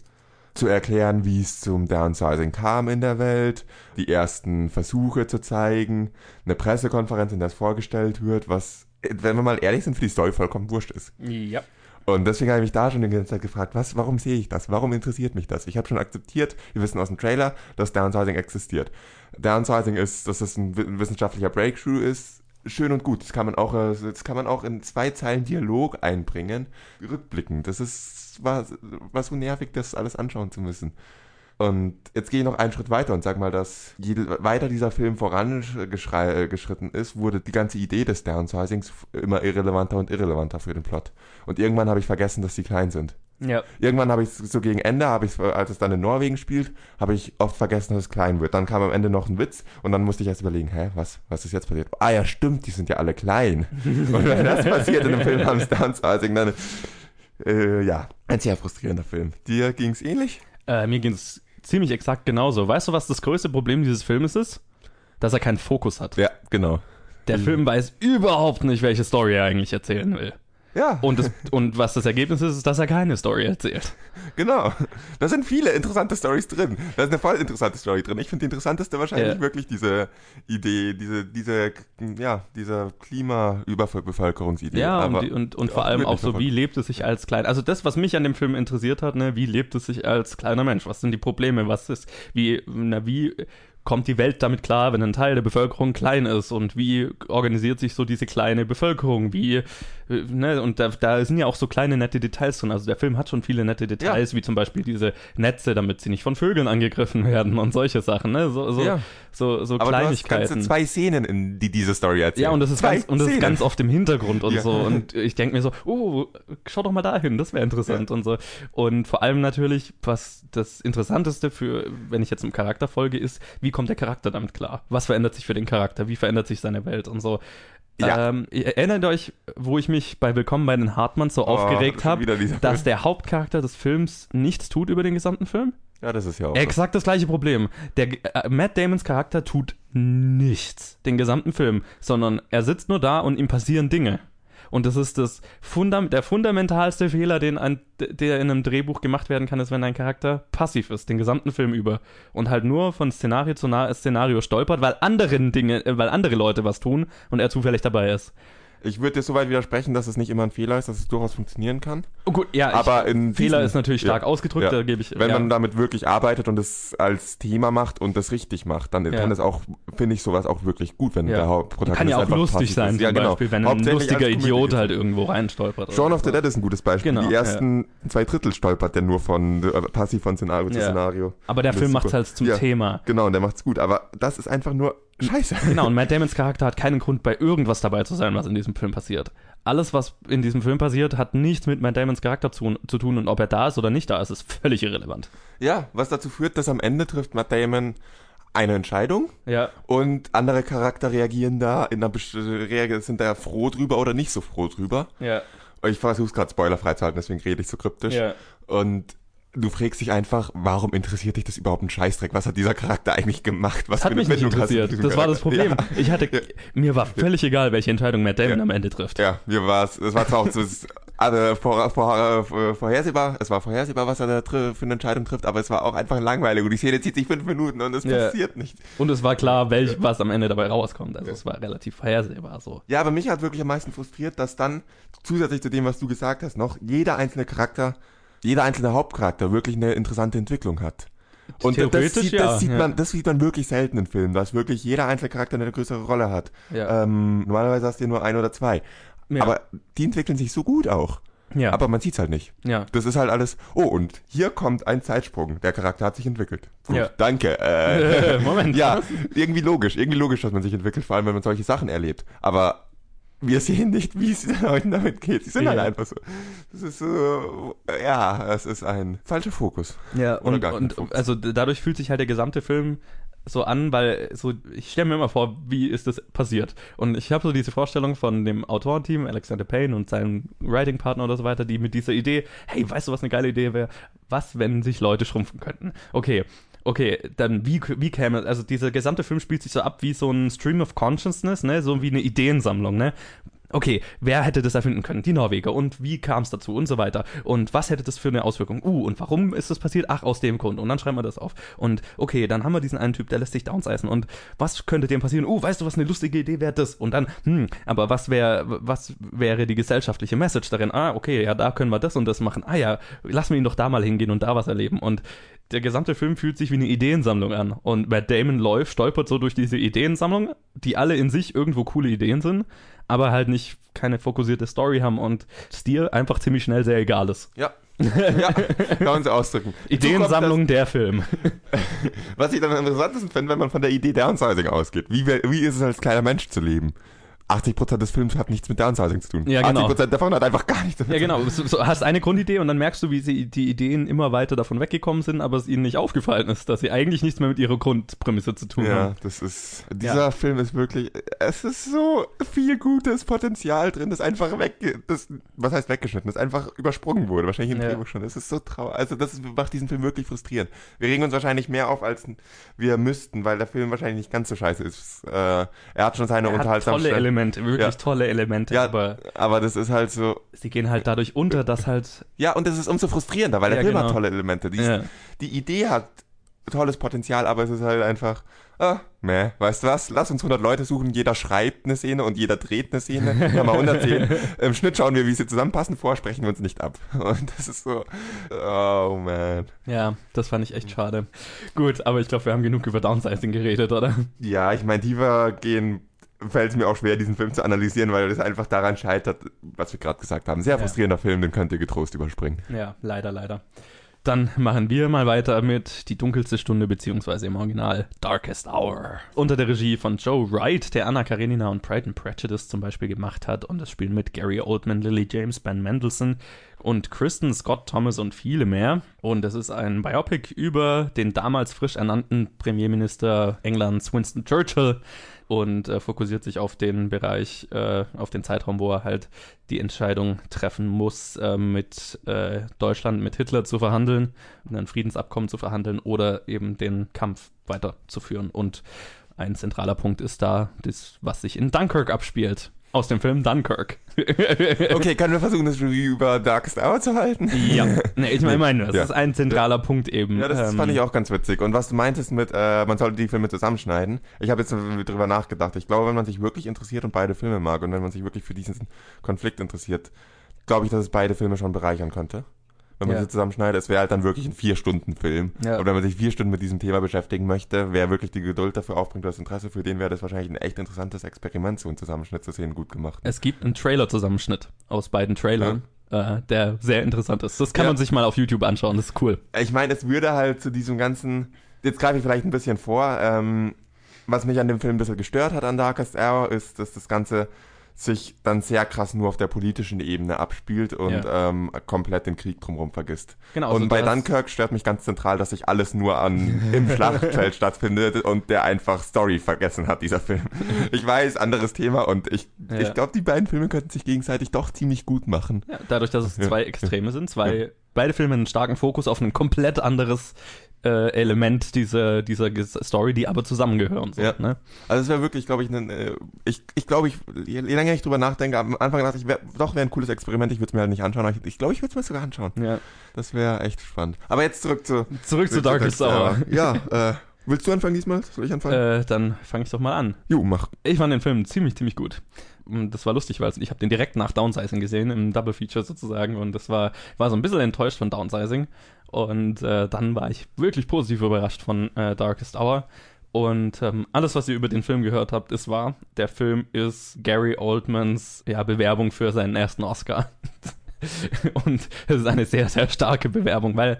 zu erklären, wie es zum Downsizing kam in der Welt, die ersten Versuche zu zeigen, eine Pressekonferenz, in der es vorgestellt wird, was, wenn wir mal ehrlich sind, für die Story vollkommen wurscht ist. Ja. Und deswegen habe ich mich da schon die ganze Zeit gefragt, was, warum sehe ich das? Warum interessiert mich das? Ich habe schon akzeptiert, wir wissen aus dem Trailer, dass Downsizing existiert. Downsizing ist, dass es ein wissenschaftlicher Breakthrough ist, schön und gut. Das kann man auch, das kann man auch in zwei Zeilen Dialog einbringen. Rückblickend. Das ist, war, war so nervig, das alles anschauen zu müssen. Und jetzt gehe ich noch einen Schritt weiter und sag mal, dass je weiter dieser Film vorangeschritten ist, wurde die ganze Idee des Downsizings immer irrelevanter und irrelevanter für den Plot. Und irgendwann habe ich vergessen, dass die klein sind. Ja. Irgendwann habe ich so gegen Ende, habe ich als es dann in Norwegen spielt, habe ich oft vergessen, dass es klein wird. Dann kam am Ende noch ein Witz und dann musste ich erst überlegen, hä, was, was ist jetzt passiert? Ah ja, stimmt, die sind ja alle klein. und wenn das passiert in einem Film namens Downsizing, dann äh, ja, ein sehr frustrierender Film. Dir ging es ähnlich? Äh, mir ging es ziemlich exakt genauso. Weißt du, was das größte Problem dieses Filmes ist? Dass er keinen Fokus hat. Ja, genau. Der mhm. Film weiß überhaupt nicht, welche Story er eigentlich erzählen will. Ja. Und, das, und was das Ergebnis ist, ist, dass er keine Story erzählt. Genau. Da sind viele interessante Stories drin. Da ist eine voll interessante Story drin. Ich finde die interessanteste wahrscheinlich ja. wirklich diese Idee, diese, diese, ja, diese Klimaüberbevölkerungsidee. Ja, Aber und, und, und vor allem auch so, wie lebt es sich als klein, also das, was mich an dem Film interessiert hat, ne, wie lebt es sich als kleiner Mensch? Was sind die Probleme? Was ist, wie, na, wie kommt die Welt damit klar, wenn ein Teil der Bevölkerung klein ist und wie organisiert sich so diese kleine Bevölkerung, wie, äh, ne, und da, da sind ja auch so kleine nette Details drin. Also der Film hat schon viele nette Details, ja. wie zum Beispiel diese Netze, damit sie nicht von Vögeln angegriffen werden und solche Sachen, ne, so, so, ja. so, so Aber Kleinigkeiten. Du hast zwei Szenen, in die diese Story erzählt. Ja, und das ist, ganz, und das ist ganz oft im Hintergrund und ja. so und ich denke mir so, oh, schau doch mal dahin, das wäre interessant und so. Und vor allem natürlich, was das Interessanteste für, wenn ich jetzt im Charakter folge, ist, wie kommt der Charakter damit klar? Was verändert sich für den Charakter? Wie verändert sich seine Welt und so? Ja. Ähm, erinnert euch, wo ich mich bei Willkommen bei den Hartmanns so oh, aufgeregt habe, dass der Hauptcharakter des Films nichts tut über den gesamten Film? Ja, das ist ja auch. Exakt das gleiche Problem. Der äh, Matt Damons Charakter tut nichts den gesamten Film, sondern er sitzt nur da und ihm passieren Dinge. Und das ist das Fundam der fundamentalste Fehler, den ein, der in einem Drehbuch gemacht werden kann, ist, wenn ein Charakter passiv ist, den gesamten Film über. Und halt nur von Szenario zu Szenario stolpert, weil andere Dinge, äh, weil andere Leute was tun und er zufällig dabei ist. Ich würde dir soweit widersprechen, dass es nicht immer ein Fehler ist, dass es durchaus funktionieren kann. Oh gut, ja, aber ich, in Fehler ist natürlich stark ja, ausgedrückt, ja. da gebe ich. Wenn ja. man damit wirklich arbeitet und es als Thema macht und das richtig macht, dann kann es auch, finde ich sowas auch wirklich gut, wenn der Hauptprotagonist Kann ja auch lustig sein, zum genau. Beispiel, wenn ein lustiger Idiot halt irgendwo reinstolpert. Shaun of the Dead ist ein gutes Beispiel. Genau, Die ersten zwei Drittel stolpert der nur von äh, passiv von Szenario zu Szenario. Aber der Film macht es halt zum Thema. Genau, und der macht es gut. Aber das ist einfach nur Scheiße. Genau, und Matt Damons Charakter hat keinen Grund, bei irgendwas dabei zu sein, was in diesem Film passiert. Alles, was in diesem Film passiert, hat nichts mit Matt Damons Charakter zu, zu tun und ob er da ist oder nicht da ist, ist völlig irrelevant. Ja, was dazu führt, dass am Ende trifft Matt Damon eine Entscheidung ja. und andere Charakter reagieren da in einer sind da froh drüber oder nicht so froh drüber. Ja. Ich versuche es gerade spoilerfrei zu halten, deswegen rede ich so kryptisch. Ja. Und du fragst dich einfach, warum interessiert dich das überhaupt ein Scheißdreck? Was hat dieser Charakter eigentlich gemacht? Was hat mich nicht interessiert. Das war das Problem. Ja. Ich hatte, ja. mir war völlig egal, welche Entscheidung Matt Damon ja. am Ende trifft. Ja, mir war es, es war zwar auch so, also vor, vor, vorhersehbar, es war vorhersehbar, was er da für eine Entscheidung trifft, aber es war auch einfach langweilig und die Szene zieht sich fünf Minuten und es passiert nicht. Und es war klar, welch, was am Ende dabei rauskommt. Also es war relativ vorhersehbar so. Ja, aber mich hat wirklich am meisten frustriert, dass dann zusätzlich zu dem, was du gesagt hast, noch jeder einzelne Charakter jeder einzelne Hauptcharakter wirklich eine interessante Entwicklung hat. Und das, sieht, ja, das, sieht ja. man, das sieht man wirklich selten in Filmen, dass wirklich jeder einzelne Charakter eine größere Rolle hat. Ja. Ähm, normalerweise hast du nur ein oder zwei. Aber die entwickeln sich so gut auch. Ja. Aber man sieht's halt nicht. Ja. Das ist halt alles. Oh, und hier kommt ein Zeitsprung. Der Charakter hat sich entwickelt. Puh, ja. Danke. Äh, Moment. Ja, irgendwie logisch. Irgendwie logisch, dass man sich entwickelt, vor allem wenn man solche Sachen erlebt. Aber wir sehen nicht, wie es den Leuten damit geht. Sie sind halt ja. halt einfach so. Das ist so, ja, es ist ein falscher Fokus. Ja, und, und Fokus. also dadurch fühlt sich halt der gesamte Film so an, weil so ich stelle mir immer vor, wie ist das passiert? Und ich habe so diese Vorstellung von dem Autorenteam, Alexander Payne und seinem Writing-Partner oder so weiter, die mit dieser Idee, hey, weißt du, was eine geile Idee wäre? Was, wenn sich Leute schrumpfen könnten? Okay, okay, dann wie, wie käme, also dieser gesamte Film spielt sich so ab wie so ein Stream of Consciousness, ne, so wie eine Ideensammlung, ne, okay, wer hätte das erfinden können? Die Norweger. Und wie kam es dazu? Und so weiter. Und was hätte das für eine Auswirkung? Uh, und warum ist das passiert? Ach, aus dem Grund. Und dann schreiben wir das auf. Und okay, dann haben wir diesen einen Typ, der lässt sich downsizen. Und was könnte dem passieren? Uh, weißt du, was eine lustige Idee wäre das? Und dann, hm, aber was wäre, was wäre die gesellschaftliche Message darin? Ah, okay, ja, da können wir das und das machen. Ah ja, lassen wir ihn doch da mal hingehen und da was erleben. Und der gesamte Film fühlt sich wie eine Ideensammlung an. Und Matt Damon läuft, stolpert so durch diese Ideensammlung, die alle in sich irgendwo coole Ideen sind, aber halt nicht keine fokussierte Story haben und Stil einfach ziemlich schnell sehr egal ist. Ja. ja, kann man so ausdrücken. Ideensammlung der Film. Was ich dann am interessantesten finde, wenn man von der Idee Downsizing ausgeht. Wie, wie ist es als kleiner Mensch zu leben? 80% des Films hat nichts mit Downsizing zu tun. Ja, genau. 80% davon hat einfach gar nichts damit Ja, genau. Du so, hast eine Grundidee und dann merkst du, wie sie die Ideen immer weiter davon weggekommen sind, aber es ihnen nicht aufgefallen ist, dass sie eigentlich nichts mehr mit ihrer Grundprämisse zu tun ja, haben. Ja, das ist, dieser ja. Film ist wirklich, es ist so viel gutes Potenzial drin, das einfach weg, das, was heißt weggeschnitten, das einfach übersprungen wurde, wahrscheinlich im ja. Drehbuch schon. Das ist so traurig. Also das macht diesen Film wirklich frustrierend. Wir regen uns wahrscheinlich mehr auf, als wir müssten, weil der Film wahrscheinlich nicht ganz so scheiße ist. Äh, er hat schon seine unterhaltsamen tolle Elemente, wirklich ja. tolle Elemente. Ja, aber, aber das ist halt so. Sie gehen halt dadurch unter, dass halt. Ja, und das ist umso frustrierender, weil der ja, Film genau. hat tolle Elemente. Die, ja. die Idee hat tolles Potenzial, aber es ist halt einfach, ah, meh, weißt du was, lass uns 100 Leute suchen, jeder schreibt eine Szene und jeder dreht eine Szene, haben wir 110. Im Schnitt schauen wir, wie sie zusammenpassen, vorher sprechen wir uns nicht ab. Und das ist so, oh man. Ja, das fand ich echt schade. Gut, aber ich glaube, wir haben genug über Downsizing geredet, oder? Ja, ich meine, tiefer gehen fällt es mir auch schwer, diesen Film zu analysieren, weil das einfach daran scheitert, was wir gerade gesagt haben. Sehr frustrierender ja. Film, den könnt ihr getrost überspringen. Ja, leider, leider. Dann machen wir mal weiter mit Die dunkelste Stunde, beziehungsweise im Original Darkest Hour. Unter der Regie von Joe Wright, der Anna Karenina und Pride and Prejudice zum Beispiel gemacht hat. Und das Spiel mit Gary Oldman, Lily James, Ben Mendelssohn und Kristen Scott Thomas und viele mehr. Und es ist ein Biopic über den damals frisch ernannten Premierminister Englands Winston Churchill, und äh, fokussiert sich auf den Bereich, äh, auf den Zeitraum, wo er halt die Entscheidung treffen muss, äh, mit Deutschland, mit Hitler zu verhandeln, ein Friedensabkommen zu verhandeln oder eben den Kampf weiterzuführen. Und ein zentraler Punkt ist da, das, was sich in Dunkirk abspielt aus dem Film Dunkirk. okay, können wir versuchen, das Review über Darkest Hour zu halten? Ja, nee, ich meine, mein, das ja. ist ein zentraler ja. Punkt eben. Ja, das ähm, fand ich auch ganz witzig. Und was du meintest mit, äh, man sollte die Filme zusammenschneiden, ich habe jetzt drüber nachgedacht. Ich glaube, wenn man sich wirklich interessiert und beide Filme mag und wenn man sich wirklich für diesen Konflikt interessiert, glaube ich, dass es beide Filme schon bereichern könnte wenn man ja. sie zusammenschneidet. Es wäre halt dann wirklich ein Vier-Stunden-Film. Ja. Und wenn man sich vier Stunden mit diesem Thema beschäftigen möchte, wer wirklich die Geduld dafür aufbringt oder das Interesse, für den wäre das wahrscheinlich ein echt interessantes Experiment, so einen Zusammenschnitt zu sehen, gut gemacht. Es gibt einen Trailer-Zusammenschnitt aus beiden Trailern. Ja. Äh, der sehr interessant ist. Das kann man sich mal auf YouTube anschauen, das ist cool. Ich meine, es würde halt zu diesem ganzen, jetzt greife ich vielleicht ein bisschen vor, ähm, was mich an dem Film ein bisschen gestört hat an Darkest Hour, ist, dass das Ganze sich dann sehr krass nur auf der politischen Ebene abspielt und ja. ähm, komplett den Krieg drumherum vergisst. Genau, und also bei Dunkirk stört mich ganz zentral, dass sich alles nur an im Schlachtfeld stattfindet und der einfach Story vergessen hat, dieser Film. Ich weiß, anderes Thema und ich, ja. ich glaube, die beiden Filme könnten sich gegenseitig doch ziemlich gut machen. Ja, dadurch, dass es zwei Extreme sind, zwei beide Filme einen starken Fokus auf ein komplett anderes äh, Element dieser, dieser Story, die aber zusammengehören. So, ja. ne? Also es wäre wirklich, glaube ich, ein, äh, ich, ich glaube, ich, je länger ich drüber nachdenke, am Anfang dachte ich, wär, doch wäre ein cooles Experiment, ich würde es mir halt nicht anschauen, aber ich, ich glaube, ich würde es mir sogar anschauen. Ja. Das wäre echt spannend. Aber jetzt zurück zu... Zurück zu Darkest Hour. Ja, äh, Willst du anfangen diesmal? Soll ich anfangen? Äh, dann fange ich doch mal an. Jo, mach. Ich fand den Film ziemlich, ziemlich gut. Das war lustig, weil ich habe den direkt nach Downsizing gesehen, im Double Feature sozusagen. Und das war, war so ein bisschen enttäuscht von Downsizing. Und äh, dann war ich wirklich positiv überrascht von äh, Darkest Hour. Und ähm, alles, was ihr über den Film gehört habt, ist wahr. Der Film ist Gary Oldmans ja, Bewerbung für seinen ersten Oscar. und es ist eine sehr, sehr starke Bewerbung, weil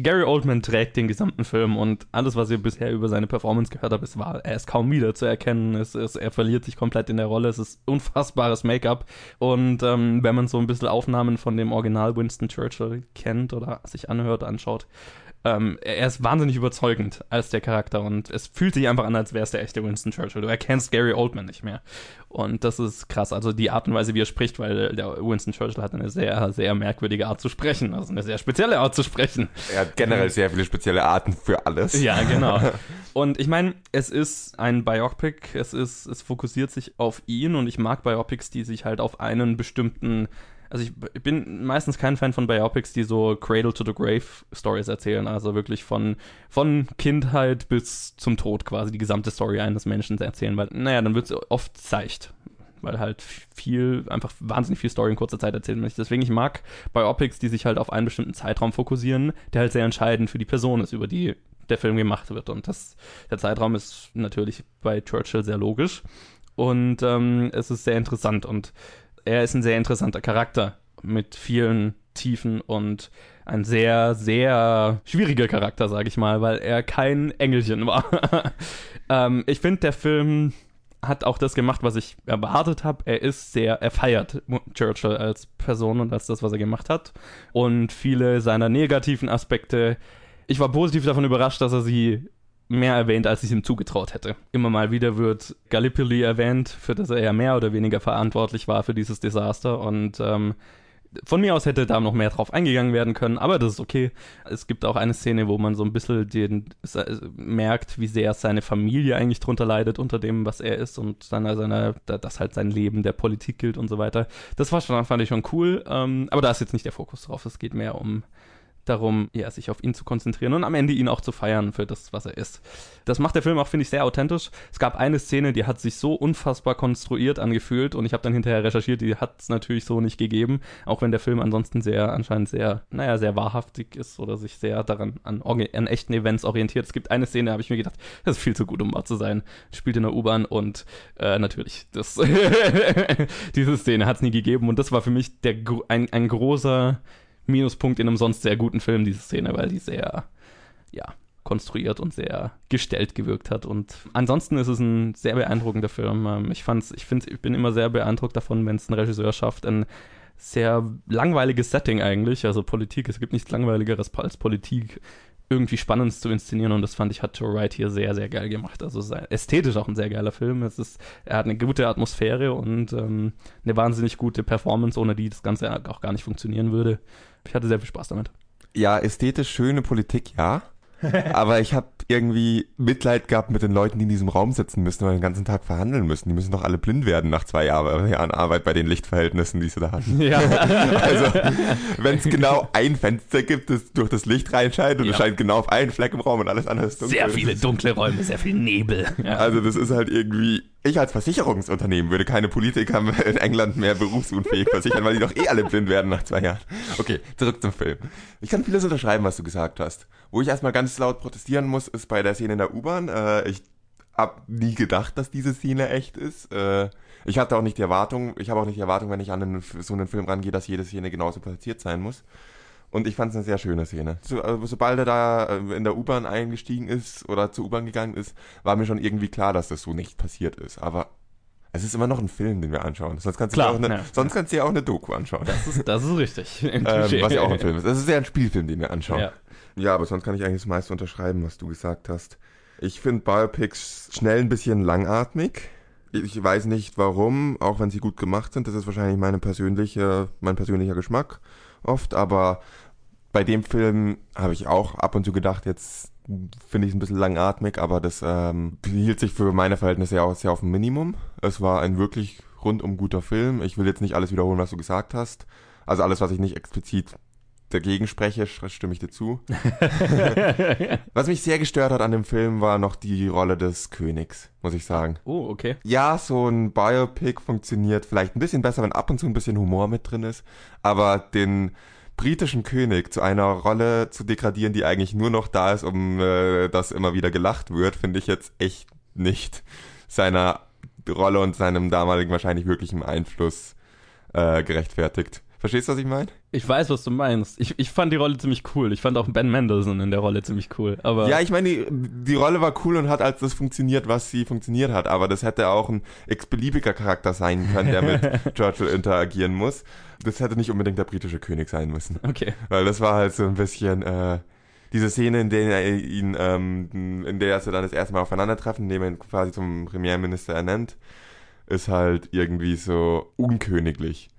Gary Oldman trägt den gesamten Film und alles, was ihr bisher über seine Performance gehört habt, ist wahr. Er ist kaum wieder zu erkennen. Es ist, er verliert sich komplett in der Rolle. Es ist unfassbares Make-up. Und ähm, wenn man so ein bisschen Aufnahmen von dem Original Winston Churchill kennt oder sich anhört, anschaut, ähm, er ist wahnsinnig überzeugend als der Charakter und es fühlt sich einfach an, als wäre es der echte Winston Churchill. Du erkennst Gary Oldman nicht mehr. Und das ist krass. Also die Art und Weise, wie er spricht, weil der Winston Churchill hat eine sehr, sehr merkwürdige Art zu sprechen. Also eine sehr spezielle Art zu sprechen. Er hat generell sehr viele spezielle Arten für alles. Ja, genau. Und ich meine, es ist ein Biopic, es ist, es fokussiert sich auf ihn und ich mag Biopics, die sich halt auf einen bestimmten also ich, ich, bin meistens kein Fan von Biopics, die so Cradle to the Grave Stories erzählen, also wirklich von, von Kindheit bis zum Tod quasi die gesamte Story eines Menschen erzählen, weil, naja, dann wird es oft seicht weil halt viel, einfach wahnsinnig viel Story in kurzer Zeit erzählen möchte. Deswegen, ich mag Biopics, die sich halt auf einen bestimmten Zeitraum fokussieren, der halt sehr entscheidend für die Person ist, über die der Film gemacht wird. Und das, der Zeitraum ist natürlich bei Churchill sehr logisch. Und ähm, es ist sehr interessant. Und er ist ein sehr interessanter Charakter mit vielen Tiefen und ein sehr, sehr schwieriger Charakter, sage ich mal, weil er kein Engelchen war. ähm, ich finde, der Film hat auch das gemacht, was ich erwartet habe. Er ist sehr, er feiert Churchill als Person und als das, was er gemacht hat. Und viele seiner negativen Aspekte, ich war positiv davon überrascht, dass er sie mehr erwähnt, als ich ihm zugetraut hätte. Immer mal wieder wird Gallipoli erwähnt, für das er ja mehr oder weniger verantwortlich war für dieses Desaster. Und ähm, von mir aus hätte da noch mehr drauf eingegangen werden können, aber das ist okay. Es gibt auch eine Szene, wo man so ein bisschen den, merkt, wie sehr seine Familie eigentlich drunter leidet unter dem, was er ist und seiner, seiner, dass halt sein Leben der Politik gilt und so weiter. Das war schon, fand ich schon cool, ähm, aber da ist jetzt nicht der Fokus drauf. Es geht mehr um darum, ja, sich auf ihn zu konzentrieren und am Ende ihn auch zu feiern für das, was er ist. Das macht der Film auch, finde ich, sehr authentisch. Es gab eine Szene, die hat sich so unfassbar konstruiert angefühlt und ich habe dann hinterher recherchiert, die hat es natürlich so nicht gegeben, auch wenn der Film ansonsten sehr, anscheinend sehr, naja, sehr wahrhaftig ist oder sich sehr daran an, an echten Events orientiert. Es gibt eine Szene, da habe ich mir gedacht, das ist viel zu gut, um wahr zu sein. Spielt in der U-Bahn und äh, natürlich, das diese Szene hat es nie gegeben und das war für mich der, ein, ein großer Minuspunkt in einem sonst sehr guten Film, diese Szene, weil die sehr, ja, konstruiert und sehr gestellt gewirkt hat. Und ansonsten ist es ein sehr beeindruckender Film. Ähm, ich fand's, ich finde, ich bin immer sehr beeindruckt davon, wenn es ein Regisseur schafft, ein sehr langweiliges Setting eigentlich, also Politik, es gibt nichts langweiligeres als Politik irgendwie spannend zu inszenieren und das fand ich, hat Joe Wright hier sehr, sehr geil gemacht. Also ästhetisch auch ein sehr geiler Film. Es ist, er hat eine gute Atmosphäre und ähm, eine wahnsinnig gute Performance, ohne die das Ganze auch gar nicht funktionieren würde. Ich hatte sehr viel Spaß damit. Ja, ästhetisch schöne Politik, ja. Aber ich habe irgendwie Mitleid gehabt mit den Leuten, die in diesem Raum sitzen müssen und den ganzen Tag verhandeln müssen. Die müssen doch alle blind werden nach zwei Jahren Arbeit bei den Lichtverhältnissen, die sie da hatten. Ja. also, wenn es genau ein Fenster gibt, das durch das Licht reinscheint und ja. es scheint genau auf einen Fleck im Raum und alles andere ist dunkel. Sehr viele dunkle Räume, sehr viel Nebel. Ja. Also das ist halt irgendwie ich als Versicherungsunternehmen würde keine Politiker in England mehr berufsunfähig versichern, weil die doch eh alle blind werden nach zwei Jahren. Okay, zurück zum Film. Ich kann vieles unterschreiben, was du gesagt hast. Wo ich erstmal ganz laut protestieren muss, ist bei der Szene in der U-Bahn. Äh, ich hab nie gedacht, dass diese Szene echt ist. Äh, ich hatte auch nicht die Erwartung, ich habe auch nicht die Erwartung, wenn ich an einen, so einen Film rangehe, dass jede Szene genauso platziert sein muss. Und ich fand es eine sehr schöne Szene. So, also, sobald er da äh, in der U-Bahn eingestiegen ist oder zur U-Bahn gegangen ist, war mir schon irgendwie klar, dass das so nicht passiert ist. Aber es ist immer noch ein Film, den wir anschauen. Sonst kannst, Klar, du, eine, ja. sonst kannst du ja auch eine Doku anschauen. Das ist, das ist richtig. ähm, was ja auch ein Film ist. Das ist ja ein Spielfilm, den wir anschauen. Ja. ja, aber sonst kann ich eigentlich das meiste unterschreiben, was du gesagt hast. Ich finde Biopics schnell ein bisschen langatmig. Ich weiß nicht warum, auch wenn sie gut gemacht sind. Das ist wahrscheinlich meine persönliche, mein persönlicher Geschmack oft, aber bei dem Film habe ich auch ab und zu gedacht, jetzt finde ich es ein bisschen langatmig, aber das ähm, hielt sich für meine Verhältnisse ja auch sehr auf dem Minimum. Es war ein wirklich rundum guter Film. Ich will jetzt nicht alles wiederholen, was du gesagt hast. Also alles, was ich nicht explizit dagegen spreche, stimme ich dir zu. Was mich sehr gestört hat an dem Film war noch die Rolle des Königs, muss ich sagen. Oh, okay. Ja, so ein Biopic funktioniert vielleicht ein bisschen besser, wenn ab und zu ein bisschen Humor mit drin ist, aber den britischen König zu einer Rolle zu degradieren, die eigentlich nur noch da ist, um äh, dass immer wieder gelacht wird, finde ich jetzt echt nicht seiner Rolle und seinem damaligen wahrscheinlich wirklichen Einfluss äh, gerechtfertigt. Verstehst du, was ich meine? Ich weiß, was du meinst. Ich, ich fand die Rolle ziemlich cool. Ich fand auch Ben Mendelssohn in der Rolle ziemlich cool. Aber ja, ich meine, die, die Rolle war cool und hat als das funktioniert, was sie funktioniert hat. Aber das hätte auch ein x-beliebiger Charakter sein können, der mit Churchill interagieren muss. Das hätte nicht unbedingt der britische König sein müssen. Okay. Weil das war halt so ein bisschen, äh, diese Szene, in der er ihn, ähm, in der sie dann das erste Mal aufeinandertreffen, indem er ihn quasi zum Premierminister ernennt, ist halt irgendwie so unköniglich.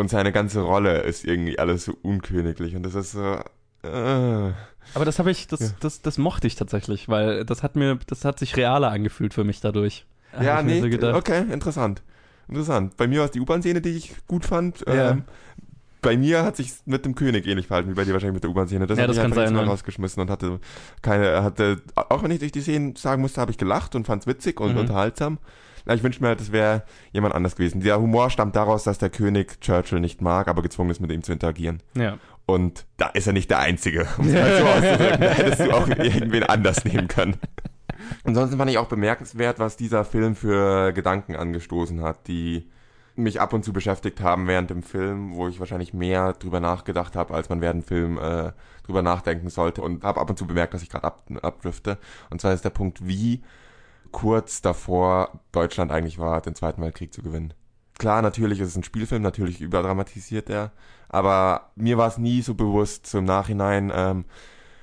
Und seine ganze Rolle ist irgendwie alles so unköniglich. Und das ist so. Äh. Aber das habe ich, das, ja. das, das mochte ich tatsächlich, weil das hat mir, das hat sich realer angefühlt für mich dadurch. Ja, nee, so okay, interessant. Interessant. Bei mir war es die U-Bahn-Szene, die ich gut fand. Ja. Ähm, bei mir hat sich mit dem König ähnlich verhalten wie bei dir wahrscheinlich mit der U-Bahn-Szene. Das ja, hat das mich kann sein, ne? rausgeschmissen und hatte keine, hatte, auch wenn ich durch die Szenen sagen musste, habe ich gelacht und fand es witzig und mhm. unterhaltsam. Ich wünsche mir halt, es wäre jemand anders gewesen. Der Humor stammt daraus, dass der König Churchill nicht mag, aber gezwungen ist, mit ihm zu interagieren. Ja. Und da ist er nicht der Einzige, um es mal so auszudrücken. Da hättest du auch irgendwen anders nehmen können. Ansonsten fand ich auch bemerkenswert, was dieser Film für Gedanken angestoßen hat, die mich ab und zu beschäftigt haben während dem Film, wo ich wahrscheinlich mehr drüber nachgedacht habe, als man während dem Film äh, drüber nachdenken sollte und habe ab und zu bemerkt, dass ich gerade ab, abdrifte. Und zwar ist der Punkt, wie kurz davor Deutschland eigentlich war, den Zweiten Weltkrieg zu gewinnen. Klar, natürlich ist es ein Spielfilm, natürlich überdramatisiert er, aber mir war es nie so bewusst, so im Nachhinein, ähm,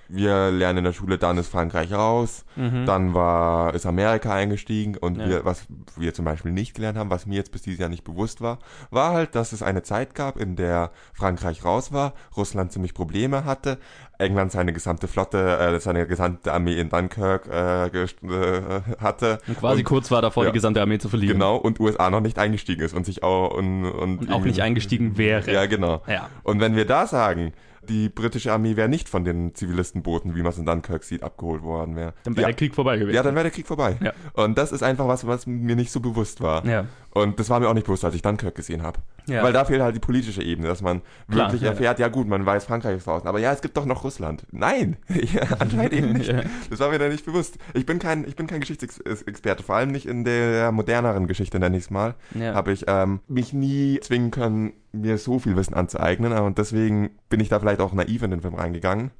wir lernen in der Schule, dann ist Frankreich raus, mhm. dann war, ist Amerika eingestiegen und ja. wir, was wir zum Beispiel nicht gelernt haben, was mir jetzt bis dieses Jahr nicht bewusst war, war halt, dass es eine Zeit gab, in der Frankreich raus war, Russland ziemlich Probleme hatte, England seine gesamte Flotte, äh, seine gesamte Armee in Dunkirk äh, äh, hatte. Und quasi und, kurz war davor, ja, die gesamte Armee zu verlieren. Genau, und USA noch nicht eingestiegen ist und sich auch und, und, und auch nicht eingestiegen wäre. Ja, genau. Ja. Und wenn wir da sagen, die britische Armee wäre nicht von den Zivilistenbooten, wie man es in Dunkirk sieht, abgeholt worden wäre. Dann wäre ja. der Krieg vorbei gewesen. Ja, dann wäre der Krieg vorbei. Ja. Und das ist einfach was, was mir nicht so bewusst war. Ja. Und das war mir auch nicht bewusst, als ich Dunkirk gesehen habe. Ja. Weil da fehlt halt die politische Ebene, dass man Klar, wirklich erfährt, ja. gut, man weiß, Frankreich ist draußen, aber ja, es gibt doch noch Russland. Nein, ja, anscheinend eben nicht. Das war mir da nicht bewusst. Ich bin kein, ich bin kein Geschichtsexperte, vor allem nicht in der moderneren Geschichte, nenne ich es mal. Habe ich ähm, mich nie zwingen können, mir so viel Wissen anzueignen und deswegen bin ich da vielleicht auch naiv in den Film reingegangen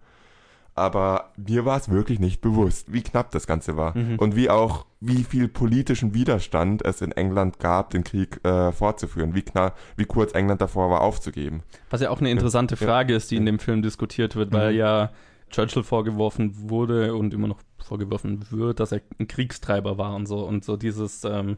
aber mir war es wirklich nicht bewusst, wie knapp das Ganze war mhm. und wie auch wie viel politischen Widerstand es in England gab, den Krieg äh, fortzuführen, wie knapp, wie kurz England davor war aufzugeben. Was ja auch eine interessante ja. Frage ist, die in dem Film diskutiert wird, weil mhm. ja Churchill vorgeworfen wurde und immer noch vorgeworfen wird, dass er ein Kriegstreiber war und so und so dieses ähm,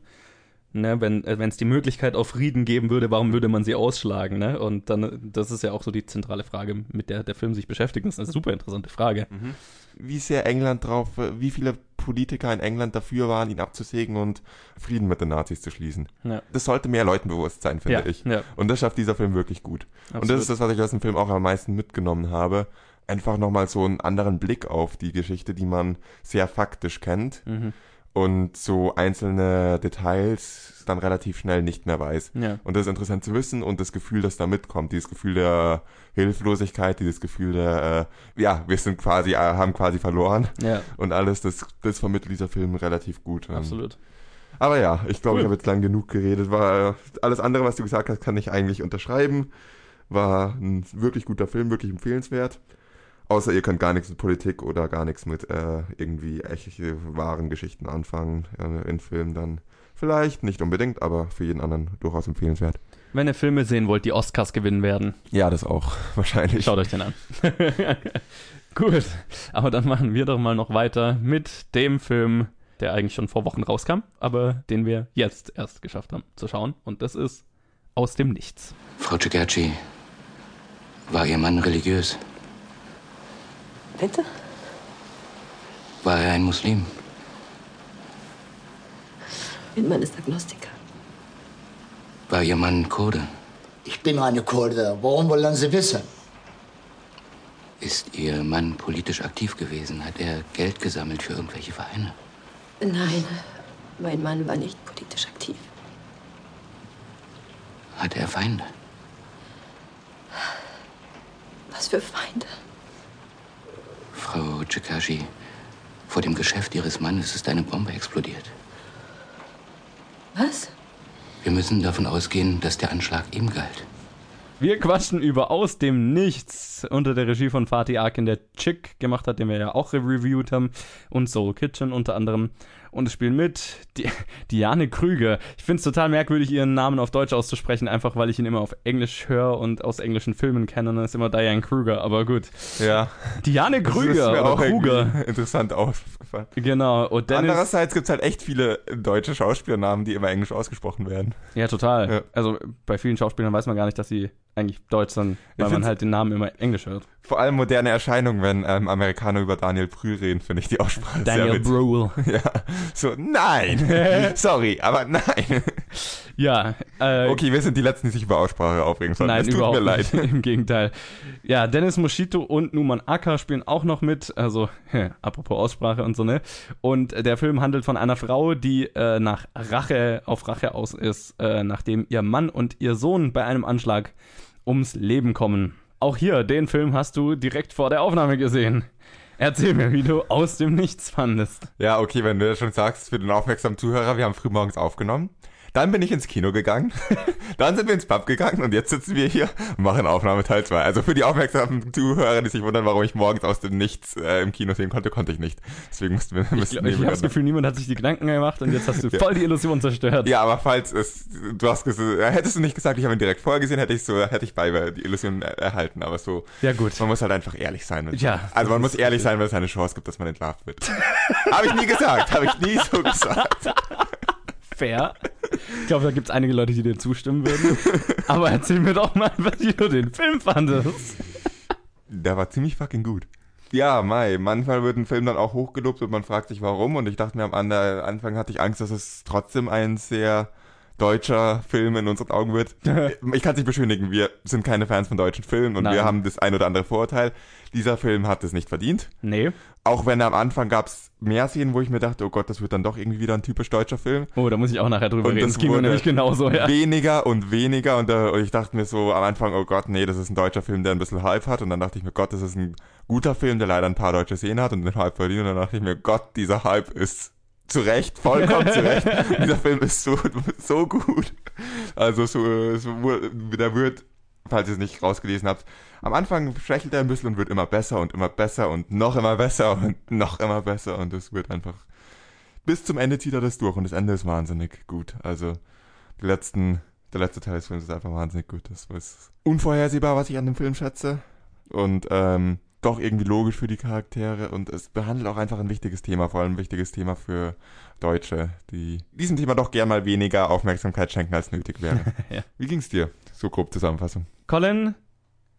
Ne, wenn äh, es die Möglichkeit auf Frieden geben würde, warum würde man sie ausschlagen? Ne? Und dann, das ist ja auch so die zentrale Frage, mit der der Film sich beschäftigt. Das ist eine super interessante Frage. Mhm. Wie sehr England drauf, wie viele Politiker in England dafür waren, ihn abzusägen und Frieden mit den Nazis zu schließen. Ja. Das sollte mehr Leuten bewusst sein, finde ja, ich. Ja. Und das schafft dieser Film wirklich gut. Absolut. Und das ist das, was ich aus dem Film auch am meisten mitgenommen habe. Einfach nochmal so einen anderen Blick auf die Geschichte, die man sehr faktisch kennt. Mhm und so einzelne Details dann relativ schnell nicht mehr weiß. Ja. Und das ist interessant zu wissen und das Gefühl, das da mitkommt, dieses Gefühl der Hilflosigkeit, dieses Gefühl der, äh, ja, wir sind quasi, äh, haben quasi verloren ja. und alles, das, das vermittelt dieser Film relativ gut. Absolut. Aber ja, ich glaube, cool. ich habe jetzt lang genug geredet. War alles andere, was du gesagt hast, kann ich eigentlich unterschreiben. War ein wirklich guter Film, wirklich empfehlenswert. Außer ihr könnt gar nichts mit Politik oder gar nichts mit äh, irgendwie echte, wahren Geschichten anfangen äh, in Filmen, dann vielleicht nicht unbedingt, aber für jeden anderen durchaus empfehlenswert. Wenn ihr Filme sehen wollt, die Oscars gewinnen werden. Ja, das auch, wahrscheinlich. Schaut euch den an. Gut, aber dann machen wir doch mal noch weiter mit dem Film, der eigentlich schon vor Wochen rauskam, aber den wir jetzt erst geschafft haben zu schauen. Und das ist Aus dem Nichts. Frau Cigerci, war Ihr Mann religiös? Bitte? War er ein Muslim? Mein Mann ist Agnostiker. War Ihr Mann Kurde? Ich bin eine Kurde. Warum wollen Sie wissen? Ist Ihr Mann politisch aktiv gewesen? Hat er Geld gesammelt für irgendwelche Vereine? Nein, mein Mann war nicht politisch aktiv. Hatte er Feinde? Was für Feinde? Chikashi, vor dem Geschäft Ihres Mannes ist eine Bombe explodiert. Was? Wir müssen davon ausgehen, dass der Anschlag ihm galt. Wir quatschen über Aus dem Nichts unter der Regie von Fatih Akin, der Chick gemacht hat, den wir ja auch reviewed haben, und Soul Kitchen unter anderem. Und es spielen mit die, Diane Krüger. Ich finde es total merkwürdig, ihren Namen auf Deutsch auszusprechen, einfach weil ich ihn immer auf Englisch höre und aus englischen Filmen kenne. Und dann ist immer Diane Krüger, aber gut. Ja. Diane Krüger das ist auch irgendwie interessant aufgefallen. Genau. Und Dennis, Andererseits gibt es halt echt viele deutsche Schauspielernamen, die immer englisch ausgesprochen werden. Ja, total. Ja. Also bei vielen Schauspielern weiß man gar nicht, dass sie eigentlich deutsch sind, weil man halt den Namen immer englisch hört. Vor allem moderne Erscheinungen, wenn ähm, Amerikaner über Daniel Brühl reden, finde ich die Aussprache sehr Daniel witzig. Bruhl. Ja, so, nein. Sorry, aber nein. Ja, äh, Okay, wir sind die Letzten, die sich über Aussprache aufregen sollen. Nein, es tut überhaupt mir leid. nicht. Im Gegenteil. Ja, Dennis Moschito und Numan Acker spielen auch noch mit. Also, apropos Aussprache und so, ne? Und der Film handelt von einer Frau, die äh, nach Rache, auf Rache aus ist, äh, nachdem ihr Mann und ihr Sohn bei einem Anschlag ums Leben kommen. Auch hier, den Film hast du direkt vor der Aufnahme gesehen. Erzähl mir, wie du aus dem Nichts fandest. Ja, okay, wenn du das schon sagst, für den aufmerksamen Zuhörer, wir haben frühmorgens aufgenommen. Dann bin ich ins Kino gegangen. Dann sind wir ins Pub gegangen und jetzt sitzen wir hier und machen Aufnahme Teil 2. Also für die aufmerksamen Zuhörer, die sich wundern, warum ich morgens aus dem Nichts äh, im Kino sehen konnte, konnte ich nicht. Deswegen mussten wir Ich, glaub, ich habe das Gefühl, niemand hat sich die Gedanken gemacht und jetzt hast du voll die Illusion zerstört. Ja, aber falls es, du hast gesagt, hättest du nicht gesagt, ich habe ihn direkt vorher gesehen, hätte ich so, hätte ich bei die Illusion er- erhalten. Aber so, Ja, gut. man muss halt einfach ehrlich sein. Ja, also man muss ehrlich sein, wenn es eine Chance gibt, dass man entlarvt wird. habe ich nie gesagt, habe ich nie so gesagt. Fair. Ich glaube, da gibt es einige Leute, die dir zustimmen würden. Aber erzähl mir doch mal, wie du den Film fandest. Der war ziemlich fucking gut. Ja, Mai, manchmal wird ein Film dann auch hochgelobt und man fragt sich warum und ich dachte mir am Anfang hatte ich Angst, dass es trotzdem ein sehr deutscher Film in unseren Augen wird. Ich kann es nicht beschönigen, wir sind keine Fans von deutschen Filmen und Nein. wir haben das ein oder andere Vorurteil. Dieser Film hat es nicht verdient. Nee. Auch wenn am Anfang gab es mehr Szenen, wo ich mir dachte, oh Gott, das wird dann doch irgendwie wieder ein typisch deutscher Film. Oh, da muss ich auch nachher drüber Und reden. das ging mir nämlich genauso, ja. Weniger und weniger und, äh, und ich dachte mir so am Anfang, oh Gott, nee, das ist ein deutscher Film, der ein bisschen Hype hat. Und dann dachte ich mir, Gott, das ist ein guter Film, der leider ein paar deutsche Szenen hat und den Hype verdient. Und dann dachte ich mir, Gott, dieser Hype ist zu Recht, vollkommen zu Recht. dieser Film ist so, so gut. Also so, so der wird, falls ihr es nicht rausgelesen habt, am Anfang schwächelt er ein bisschen und wird immer besser und immer besser und noch immer besser und noch immer besser und es wird einfach bis zum Ende zieht er das durch und das Ende ist wahnsinnig gut. Also die letzten, der letzte Teil des Films ist einfach wahnsinnig gut. Das ist unvorhersehbar, was ich an dem Film schätze und ähm, doch irgendwie logisch für die Charaktere und es behandelt auch einfach ein wichtiges Thema, vor allem ein wichtiges Thema für Deutsche, die diesem Thema doch gern mal weniger Aufmerksamkeit schenken, als nötig wäre. Ja. Wie ging's dir? So grob Zusammenfassung. Colin,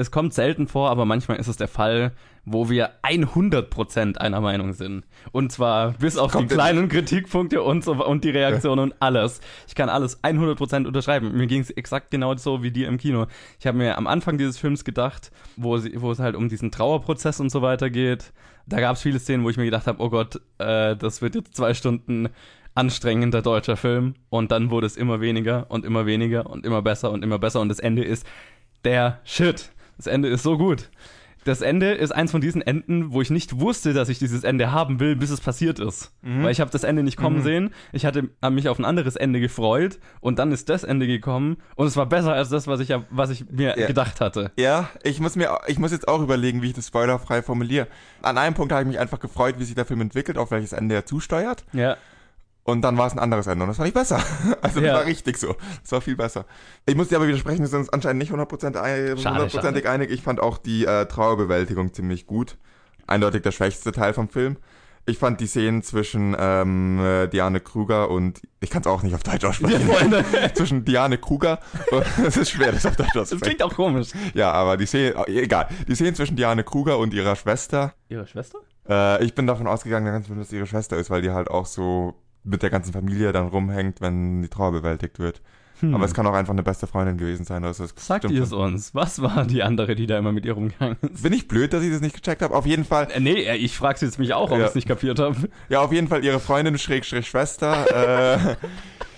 es kommt selten vor, aber manchmal ist es der Fall, wo wir 100% einer Meinung sind. Und zwar bis auf Kommt die kleinen Kritikpunkte und, so, und die Reaktionen und alles. Ich kann alles 100% unterschreiben. Mir ging es exakt genau so wie dir im Kino. Ich habe mir am Anfang dieses Films gedacht, wo, sie, wo es halt um diesen Trauerprozess und so weiter geht. Da gab es viele Szenen, wo ich mir gedacht habe, oh Gott, äh, das wird jetzt zwei Stunden anstrengender deutscher Film. Und dann wurde es immer weniger und immer weniger und immer besser und immer besser. Und das Ende ist der Shit. Das Ende ist so gut. Das Ende ist eins von diesen Enden, wo ich nicht wusste, dass ich dieses Ende haben will, bis es passiert ist. Weil ich habe das Ende nicht kommen sehen. Ich hatte mich auf ein anderes Ende gefreut und dann ist das Ende gekommen und es war besser als das, was ich, was ich mir Ja. gedacht hatte. Ja, ich muss mir, ich muss jetzt auch überlegen, wie ich das spoilerfrei formuliere. An einem Punkt habe ich mich einfach gefreut, wie sich der Film entwickelt, auf welches Ende er zusteuert. Ja. Und dann war es ein anderes Ende und das fand ich besser. Also Ja. das war richtig so. Das war viel besser. Ich muss dir aber widersprechen, wir sind uns anscheinend nicht 100%, ein- Schade, hundertprozentig einig. Ich fand auch die äh, Trauerbewältigung ziemlich gut. Eindeutig der schwächste Teil vom Film. Ich fand die Szenen zwischen ähm, äh, Diane Kruger und ich kann es auch nicht auf Deutsch aussprechen. zwischen Diane Kruger es ist schwer, das auf Deutsch Das auszusprechen. klingt auch komisch. Ja, aber die Szenen, oh, egal. Die Szenen zwischen Diane Kruger und ihrer Schwester Ihre Schwester? äh, ich bin davon ausgegangen, dass es ihre Schwester ist, weil die halt auch so mit der ganzen Familie dann rumhängt, wenn die Trauer bewältigt wird. Aber es kann auch einfach eine beste Freundin gewesen sein. Es Hm. Sagt ihr es uns? Was war die andere, die da immer mit ihr rumgegangen ist? Bin ich blöd, dass ich das nicht gecheckt habe? Auf jeden Fall, Äh, nee, äh, ich frag's jetzt mich auch, ob Ja. ich es nicht kapiert habe. ja, auf jeden Fall ihre Freundin, Schrägstrich Schwester, äh,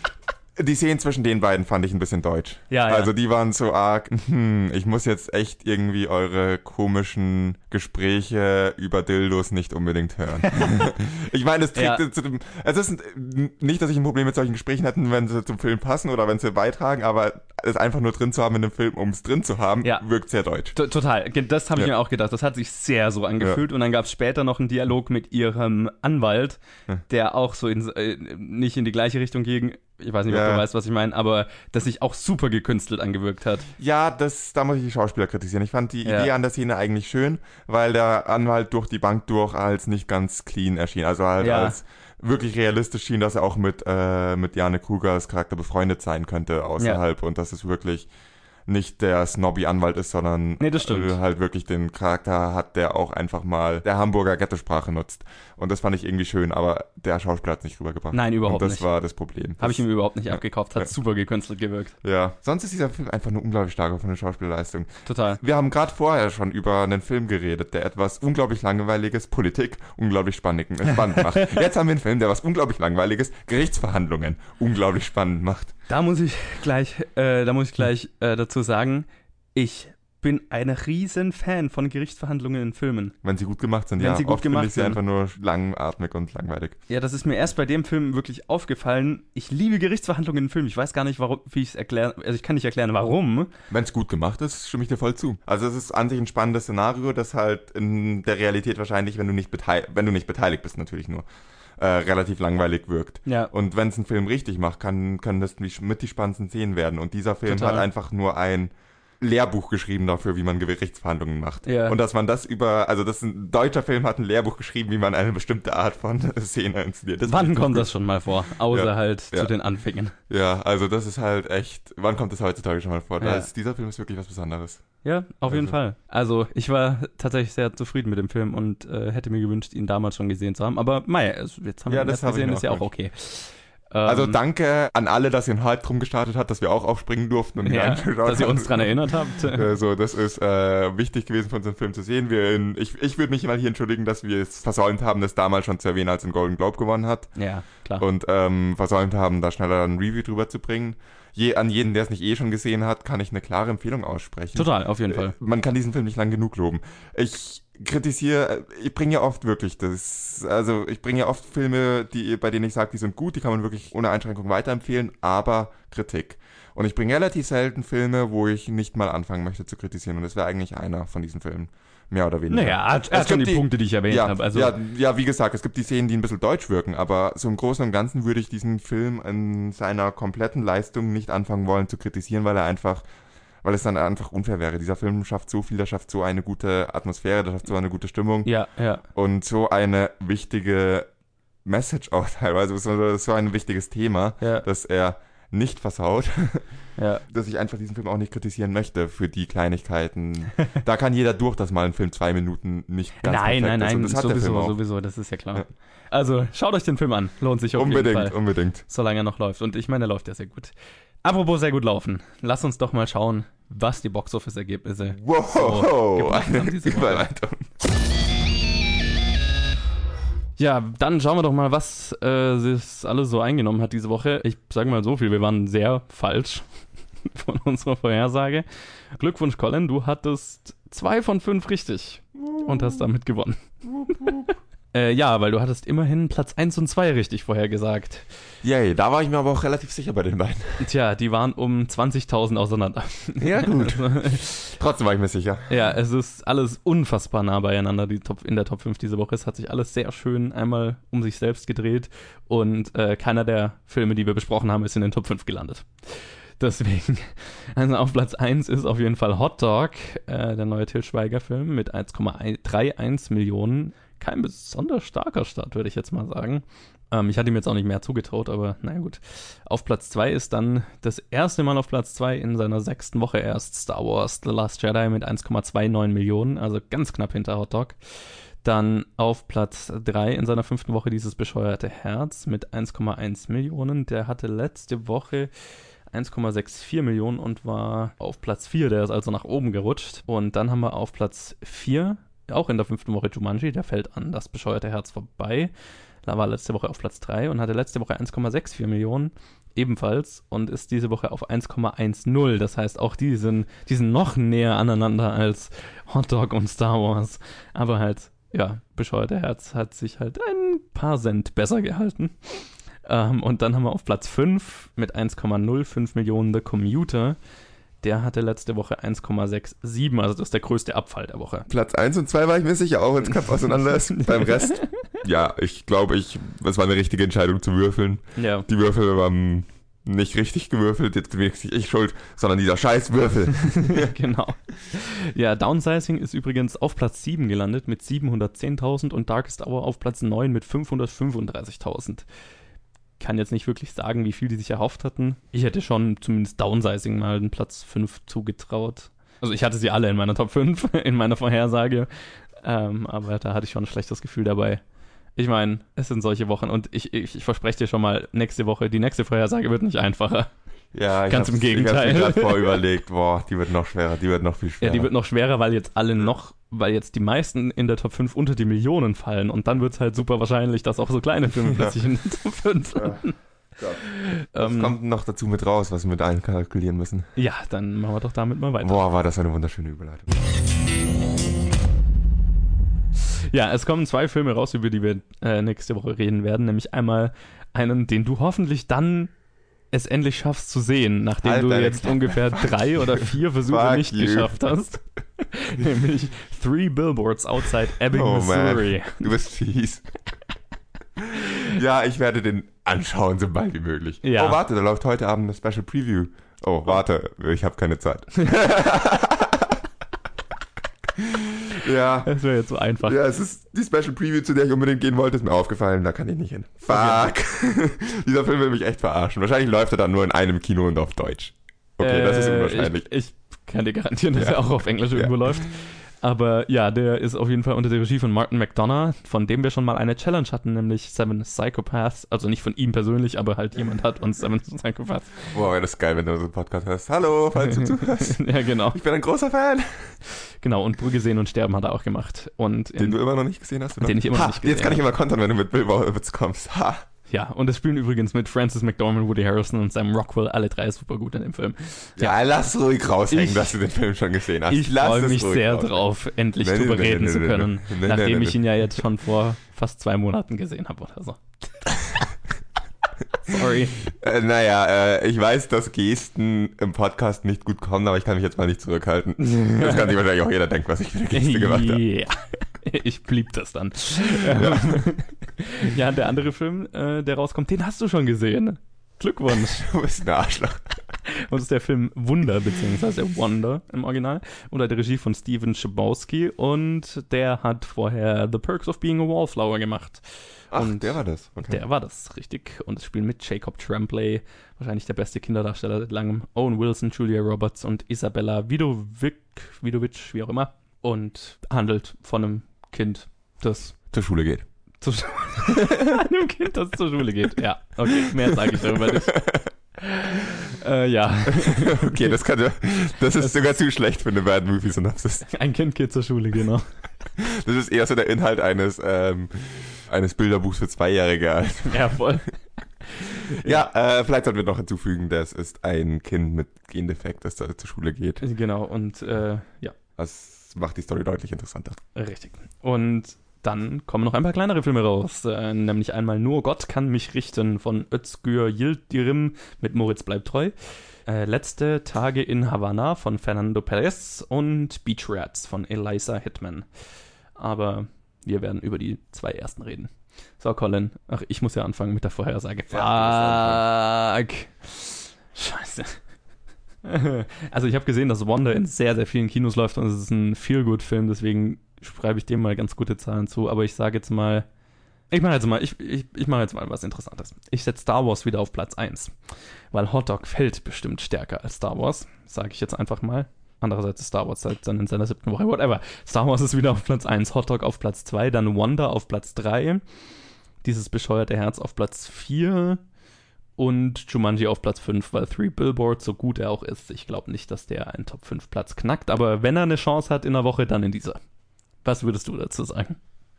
Die Szenen zwischen den beiden fand ich ein bisschen deutsch. Ja, ja. Also die waren so arg, hm, ich muss jetzt echt irgendwie eure komischen Gespräche über Dildos nicht unbedingt hören. ich meine, es trägt Ja. zu dem, es ist nicht, dass ich ein Problem mit solchen Gesprächen hätte, wenn sie zum Film passen oder wenn sie beitragen, aber es einfach nur drin zu haben in einem Film, um es drin zu haben, Ja. wirkt sehr deutsch. T total. Das habe ich Ja. mir auch gedacht. Das hat sich sehr so angefühlt. Und dann gab es später noch einen Dialog mit ihrem Anwalt, der auch so in, äh, nicht in die gleiche Richtung ging. Ich weiß nicht, ob Ja. du weißt, was ich meine, aber das sich auch super gekünstelt angewirkt hat. Ja, das, da muss ich die Schauspieler kritisieren. Ich fand die Ja. Idee an der Szene eigentlich schön, weil der Anwalt durch die Bank durch als nicht ganz clean erschien. Also halt Ja. als wirklich realistisch schien, dass er auch mit, äh, mit Jane Krugers Charakter befreundet sein könnte außerhalb und dass es wirklich nicht der snobby Anwalt ist, sondern Nee, äh, halt wirklich den Charakter hat, der auch einfach mal der Hamburger Ghettosprache nutzt. Und das fand ich irgendwie schön, aber der Schauspieler hat es nicht rübergebracht. Nein, überhaupt Und das nicht. war das Problem. Habe ich ihm überhaupt nicht Ja. abgekauft. Hat Ja. super gekünstelt gewirkt. Ja, sonst ist dieser Film einfach nur unglaublich stark von der Schauspielleistung. Total. Wir haben gerade vorher schon über einen Film geredet, der etwas unglaublich langweiliges, Politik unglaublich spannend, äh, spannend macht. Jetzt haben wir einen Film, der was unglaublich langweiliges, Gerichtsverhandlungen unglaublich spannend macht. Da muss ich gleich, äh, da muss ich gleich äh, dazu sagen, ich bin ein riesen Fan von Gerichtsverhandlungen in Filmen. Wenn sie gut gemacht sind, Wenn ja. sie gut Oft finde gemacht ich sie sind. einfach nur langatmig und langweilig. Ja, das ist mir erst bei dem Film wirklich aufgefallen. Ich liebe Gerichtsverhandlungen in Filmen. Ich weiß gar nicht, warum, wie ich es erklären, also ich kann nicht erklären, warum. Wenn es gut gemacht ist, stimme ich dir voll zu. Also es ist an sich ein spannendes Szenario, das halt in der Realität wahrscheinlich, wenn du nicht, betei wenn du nicht beteiligt bist, natürlich nur, äh, relativ langweilig wirkt. Ja. Und wenn es ein Film richtig macht, kann, können das mit die spannendsten Szenen werden. Und dieser Film Total. hat einfach nur ein Lehrbuch geschrieben dafür, wie man Gerichtsverhandlungen macht. Ja. Und dass man das über, also das ist ein deutscher Film hat ein Lehrbuch geschrieben, wie man eine bestimmte Art von Szene inszeniert. Das Wann kommt das schon mal vor? Außer Ja. halt Ja. zu den Anfängen. Ja, also das ist halt echt, wann kommt das heutzutage schon mal vor? Das, dieser Film ist wirklich was Besonderes. Ja, auf jeden Also- Fall. Also ich war tatsächlich sehr zufrieden mit dem Film und äh, hätte mir gewünscht, ihn damals schon gesehen zu haben. Aber mei, jetzt haben wir ihn das erst gesehen, ist ja auch okay. Ähm, Also danke an alle, dass ihr einen Hype drum gestartet habt, dass wir auch aufspringen durften und ja, dass ihr uns dran erinnert habt. Also das ist äh, wichtig gewesen für unseren Film zu sehen. Wir in, ich ich würde mich mal hier entschuldigen, dass wir es versäumt haben, das damals schon zu erwähnen, als einen Golden Globe gewonnen hat. ja, klar. Und ähm, versäumt haben, da schneller ein Review drüber zu bringen. Je, an jeden, der es nicht eh schon gesehen hat, kann ich eine klare Empfehlung aussprechen. Total, auf jeden Fall. Man kann diesen Film nicht lang genug loben. Ich kritisiere, ich bringe ja oft wirklich das, also ich bringe ja oft Filme, die, bei denen ich sage, die sind gut, die kann man wirklich ohne Einschränkung weiterempfehlen, aber Kritik. Und ich bringe relativ selten Filme, wo ich nicht mal anfangen möchte zu kritisieren. Und das wäre eigentlich einer von diesen Filmen. Mehr oder weniger. Naja, hat, Es hat schon gibt die, Punkte, die ich erwähnt ja, habe. Also, ja, ja, wie gesagt, es gibt die Szenen, die ein bisschen deutsch wirken, aber so im Großen und Ganzen würde ich diesen Film in seiner kompletten Leistung nicht anfangen wollen zu kritisieren, weil er einfach, weil es dann einfach unfair wäre. Dieser Film schafft so viel, der schafft so eine gute Atmosphäre, der schafft so eine gute Stimmung ja, ja. und so eine wichtige Message auch teilweise, so, so ein wichtiges Thema, Ja. dass er nicht versaut, ja. dass ich einfach diesen Film auch nicht kritisieren möchte für die Kleinigkeiten. da kann jeder durch, dass mal ein Film zwei Minuten nicht ganz Nein, nein, perfekt ist. Nein, Film sowieso, sowieso, das ist ja klar. Ja. Also, schaut euch den Film an. Lohnt sich auf jeden Unbedingt, Fall. unbedingt. solange er noch läuft. Und ich meine, er läuft ja sehr gut. Apropos sehr gut laufen. Lass uns doch mal schauen, was die Boxoffice-Ergebnisse Wow, so gebracht haben eine diese Woche. Überleitung. Ja, dann schauen wir doch mal, was äh, sich alles so eingenommen hat diese Woche. Ich sage mal so viel, wir waren sehr falsch von unserer Vorhersage. Glückwunsch, Colin, du hattest zwei von fünf richtig und hast damit gewonnen. Äh, ja, weil du hattest immerhin Platz 1 und 2 richtig vorhergesagt. Yay, da war ich mir aber auch relativ sicher bei den beiden. Tja, die waren um 20.000 auseinander. Ja, gut. Trotzdem war ich mir sicher. Ja, es ist alles unfassbar nah beieinander die Top, in der Top 5 diese Woche. Es hat sich alles sehr schön einmal um sich selbst gedreht und äh, keiner der Filme, die wir besprochen haben, ist in den Top 5 gelandet. Deswegen, also auf Platz 1 ist auf jeden Fall Hot Dog, äh, der neue Til Schweiger-Film mit 1,31 Millionen. Kein besonders starker Start, würde ich jetzt mal sagen. Ähm, ich hatte ihm jetzt auch nicht mehr zugetraut, aber naja gut. Auf Platz 2 ist dann das erste Mal auf Platz 2 in seiner sechsten Woche erst Star Wars The Last Jedi mit 1,29 Millionen, also ganz knapp hinter Hot Dog. Dann auf Platz 3 in seiner fünften Woche dieses bescheuerte Herz mit 1,1 Millionen. Der hatte letzte Woche 1,64 Millionen und war auf Platz 4. Der ist also nach oben gerutscht. Und dann haben wir auf Platz 4, auch in der fünften Woche Jumanji, der fällt an das bescheuerte Herz vorbei. Da war letzte Woche auf Platz 3 und hatte letzte Woche 1,64 Millionen. ebenfalls und ist diese Woche auf 1,10. Das heißt, auch die sind, die sind noch näher aneinander als Hot Dog und Star Wars. Aber halt, ja, bescheuerte Herz hat sich halt ein paar Cent besser gehalten. Ähm, und dann haben wir auf Platz 5 mit 1,05 Millionen The Commuter. Der hatte letzte Woche 1,67, also das ist der größte Abfall der Woche. Platz 1 und 2 war ich mir sicher auch, wenn es knapp auseinander ist. Beim Rest, ja, ich glaube, ich, es war eine richtige Entscheidung zu würfeln. Ja. Die Würfel waren nicht richtig gewürfelt, jetzt bin ich ich schuld, sondern dieser scheiß Würfel. genau. Ja, Downsizing ist übrigens auf Platz 7 gelandet mit 710.000 und Darkest Hour auf Platz 9 mit 535.000 kann jetzt nicht wirklich sagen, wie viel die sich erhofft hatten. Ich hätte schon zumindest Downsizing mal einen Platz 5 zugetraut. Also ich hatte sie alle in meiner Top 5, in meiner Vorhersage. Ähm, aber da hatte ich schon ein schlechtes Gefühl dabei. Ich meine, es sind solche Wochen und ich, ich, ich verspreche dir schon mal, nächste Woche, die nächste Vorhersage wird nicht einfacher. Ja, ich Ganz im Gegenteil. Ich habe mir gerade vorüberlegt, boah, die wird noch schwerer, die wird noch viel schwerer. Ja, die wird noch schwerer, weil jetzt alle noch, weil jetzt die meisten in der Top 5 unter die Millionen fallen und dann wird es halt super wahrscheinlich, dass auch so kleine Filme plötzlich in der Top 5 Ja. Was ähm, kommt noch dazu mit raus, was wir mit einkalkulieren müssen? Ja, dann machen wir doch damit mal weiter. Boah, war das eine wunderschöne Überleitung. Ja, es kommen zwei Filme raus, über die wir äh, nächste Woche reden werden. Nämlich einmal einen, den du hoffentlich dann es endlich schaffst zu sehen, nachdem Halt du jetzt ungefähr drei oder vier Versuche nicht you. geschafft hast. nämlich Three Billboards Outside Ebbing, Oh Missouri. man, du bist fies. ja, ich werde den anschauen, so bald wie möglich. Ja. Oh, warte, da läuft heute Abend eine Special Preview. Oh, warte, ich habe keine Zeit. Ja. Das wäre jetzt so einfach. Ja, es ist die Special Preview, zu der ich unbedingt gehen wollte, ist mir aufgefallen, da kann ich nicht hin. Fuck. Dieser Film will mich echt verarschen. Wahrscheinlich läuft er dann nur in einem Kino und auf Deutsch. Okay, das ist Äh, unwahrscheinlich. Ich, ich kann dir garantieren, dass Ja. er auch auf Englisch irgendwo läuft. Aber ja, der ist auf jeden Fall unter der Regie von Martin McDonough, von dem wir schon mal eine Challenge hatten, nämlich Seven Psychopaths. Also nicht von ihm persönlich, aber halt jemand hat uns Seven Psychopaths. Boah, wäre das geil, wenn du so einen Podcast hörst. Hallo, falls du zuhörst. ja, genau. Ich bin ein großer Fan. Genau, und Brügge sehen und sterben hat er auch gemacht. Und in, Den du immer noch nicht gesehen hast, oder? Den ich immer noch ha, nicht gesehen Jetzt kann ich immer kontern, wenn du mit Bill Witz kommst. Ha. Ja, und es spielen übrigens mit Francis McDormand, Woody Harrison und Sam Rockwell alle drei super gut in dem Film. Ja, lass ruhig raushängen, Ich- dass du den Film schon gesehen hast. Ich freue mich sehr raushängen. drauf, endlich nee, drüber nee, reden nee, zu können, nachdem ich ihn ja jetzt schon vor fast zwei Monaten gesehen habe oder so. Sorry. Äh, naja, äh, ich weiß, dass Gesten im Podcast nicht gut kommen, aber ich kann mich jetzt mal nicht zurückhalten. Das kann sich wahrscheinlich auch jeder denken, was ich für eine Geste gemacht habe. Ja, ich blieb das dann. Ja, ja der andere Film, äh, der rauskommt, den hast du schon gesehen. Glückwunsch. Du bist ein Arschloch. Und das ist der Film Wunder, beziehungsweise Wonder im Original, unter der Regie von Steven Schabowski und der hat vorher The Perks of Being a Wallflower gemacht. Ach, Und der war das. Okay. Der war das, richtig. Und es spielen mit Jacob Tremblay, wahrscheinlich der beste Kinderdarsteller seit langem, Owen Wilson, Julia Roberts und Isabella Vidovic, Vidovic, wie auch immer. Und handelt von einem Kind, das Zur Schule geht. zur Schule, einem Kind, das zur Schule geht. Ja, okay, mehr sage ich darüber nicht. äh, ja, Okay, das kann das ist sogar zu schlecht für eine Bad Movie Synopsis. ein Kind geht zur Schule, genau. Das ist eher so der Inhalt eines ähm, eines Bilderbuchs für Zweijährige. Ja, voll. Ja, äh, vielleicht sollten wir noch hinzufügen, das ist ein Kind mit Gendefekt, das da zur Schule geht. Genau, und äh, ja, Das macht die Story deutlich interessanter. Richtig. Und dann kommen noch ein paar kleinere Filme raus, äh, nämlich einmal Nur Gott kann mich richten von Özgür Yildirim mit Moritz bleibt treu. Äh, Letzte Tage in Havanna von Fernando Perez und Beach Rats von Eliza Hitman. Aber wir werden über die zwei ersten reden. So, Colin. Ach, ich muss ja anfangen mit der Vorhersage. Ja, Fuck. Scheiße. Also ich habe gesehen, dass Wonder in sehr, sehr vielen Kinos läuft und es ist ein Feel-Good-Film, deswegen schreibe ich dem mal ganz gute Zahlen zu, aber ich sage jetzt mal, ich mache jetzt mal, ich, ich, ich mache jetzt mal was Interessantes. Ich setze Star Wars wieder auf Platz 1, weil Hot Dog fällt bestimmt stärker als Star Wars, sage ich jetzt einfach mal. Andererseits ist Star Wars halt dann in seiner siebten Woche, whatever. Star Wars ist wieder auf Platz 1, Hot Dog auf Platz 2, dann Wonder auf Platz 3, dieses bescheuerte Herz auf Platz 4 und Jumanji auf Platz 5, weil Three Billboards, so gut er auch ist, ich glaube nicht, dass der einen Top 5 Platz knackt, aber wenn er eine Chance hat in der Woche, dann in dieser. Was würdest du dazu sagen?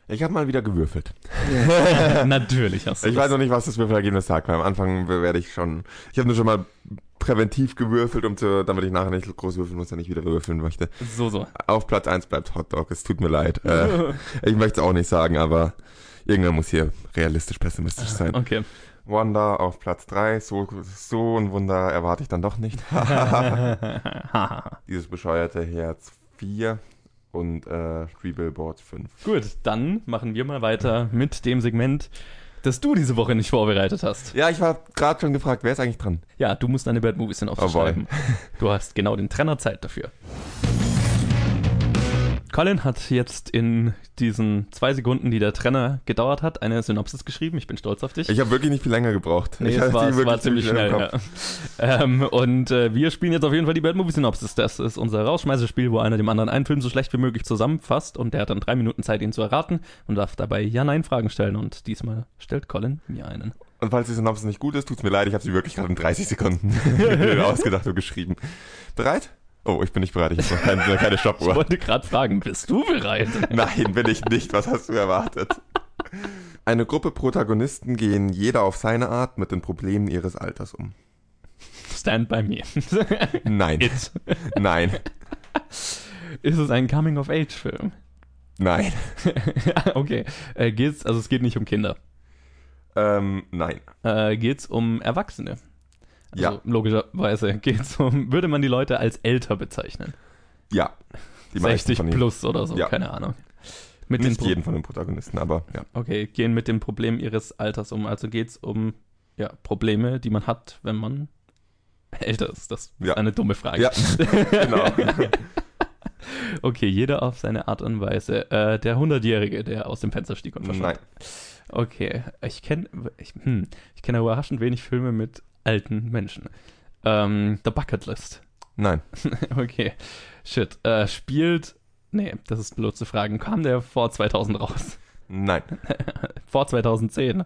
Ich habe mal wieder gewürfelt. Natürlich hast du Ich das. weiß noch nicht, was das Würfelergebnis sagt, weil am Anfang werde ich schon. Ich habe nur schon mal präventiv gewürfelt, um zu, damit ich nachher nicht groß würfeln muss, wenn ich wieder würfeln möchte. So, so. Auf Platz 1 bleibt Hotdog. Es tut mir leid. Äh, ich möchte es auch nicht sagen, aber irgendwer muss hier realistisch pessimistisch sein. Okay. Wanda auf Platz 3. So, so ein Wunder erwarte ich dann doch nicht. Dieses bescheuerte Herz 4 und äh, Three Billboards 5. Gut, dann machen wir mal weiter mit dem Segment, das du diese Woche nicht vorbereitet hast. Ja, ich war gerade schon gefragt, wer ist eigentlich dran? Ja, du musst deine Bad Movies Oh boy. aufschreiben. du hast genau den Trenner Zeit dafür. Colin hat jetzt in diesen zwei Sekunden, die der Trenner gedauert hat, eine Synopsis geschrieben. Ich bin stolz auf dich. Ich habe wirklich nicht viel länger gebraucht. Nee, ich es war, es war ziemlich schnell. Ja. Ähm, und äh, wir spielen jetzt auf jeden Fall die Bad Movie Synopsis. Das ist unser Rausschmeißerspiel, wo einer dem anderen einen Film so schlecht wie möglich zusammenfasst und der hat dann drei Minuten Zeit, ihn zu erraten und darf dabei Ja-Nein-Fragen stellen. Und diesmal stellt Colin mir einen. Und falls die Synopsis nicht gut ist, tut's mir leid, ich habe sie wirklich gerade in 30 Sekunden ausgedacht und geschrieben. Bereit? Oh, ich bin nicht bereit, ich habe noch keine, keine Ich wollte gerade fragen, bist du bereit? Nein, bin ich nicht. Was hast du erwartet? Eine Gruppe Protagonisten gehen jeder auf seine Art mit den Problemen ihres Alters um. Stand by me. Nein. It. Nein. Ist es ein Coming-of-Age-Film? Nein. okay. Äh, geht's, also es geht nicht um Kinder. Ähm, nein. Äh, geht's um Erwachsene? Also Ja. logischerweise geht's um, würde man die Leute als älter bezeichnen? Ja. Die meisten 60 von ihnen. plus oder so, Ja. keine Ahnung. Mit Nicht Pro- jeden von den Protagonisten, aber ja. Okay, gehen mit dem Problem ihres Alters um. Also geht's um ja, Probleme, die man hat, wenn man älter ist. Das ist Ja. eine dumme Frage. Ja, genau. Okay, jeder auf seine Art und Weise. Äh, der Hundertjährige, der aus dem Fenster stieg und verschwand. Nein. Okay, ich kenne ich, hm, ich kenne überraschend wenig Filme mit alten Menschen. Ähm, The Bucket List. Nein. okay, shit. Äh, spielt, nee, das ist blöd zu fragen. Kam der vor 2000 raus? Nein. Vor 2010?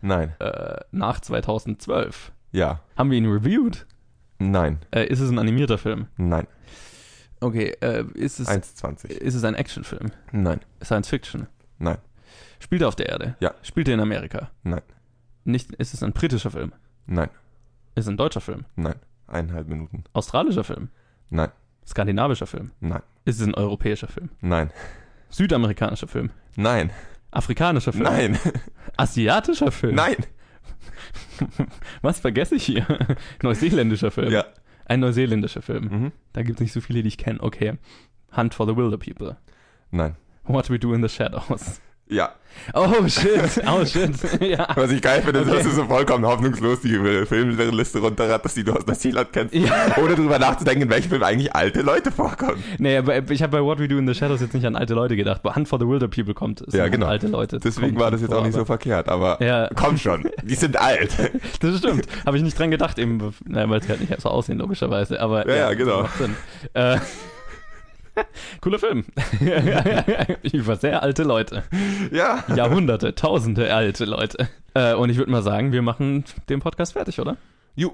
Nein. Äh, nach 2012? Ja. Haben wir ihn reviewed? Nein. Äh, ist es ein animierter Film? Nein. Okay, äh, ist es 1,20. ist es ein Actionfilm? Nein. Science Fiction? Nein. Spielt er auf der Erde? Ja. Spielt er in Amerika? Nein. Nicht, ist es ein britischer Film? Nein. Ist es ein deutscher Film? Nein. Eineinhalb Minuten. Australischer Film? Nein. Skandinavischer Film? Nein. Ist es ein europäischer Film? Nein. Südamerikanischer Film? Nein. Afrikanischer Film? Nein. Asiatischer Film? Nein. Was vergesse ich hier? Neuseeländischer Film? Ja. Ein neuseeländischer Film. Mhm. Da gibt es nicht so viele, die ich kenne. Okay. Hunt for the Wilder People. Nein. What We Do in the Shadows. Ja. Oh shit, oh shit. ja. Was ich geil finde, ist, Okay. dass du so vollkommen hoffnungslos die Filmliste runterratterst, die du aus Neuseeland kennst, Ja. ohne drüber nachzudenken, in welchem Film eigentlich alte Leute vorkommen. Nee, aber ich habe bei What We Do in the Shadows jetzt nicht an alte Leute gedacht. Bei Hunt for the Wilder People kommt es Ja, an genau. alte Leute. Deswegen kommt war das jetzt vor, auch nicht so verkehrt, aber Ja. komm schon, die sind alt. Das stimmt. Habe ich nicht dran gedacht, eben, na, weil sie halt nicht so aussehen, logischerweise. Aber Ja, ja, genau. macht Sinn. Äh, cooler Film. Über sehr alte Leute. Ja. Jahrhunderte, tausende alte Leute. Äh, und ich würde mal sagen, wir machen den Podcast fertig, oder? Ju.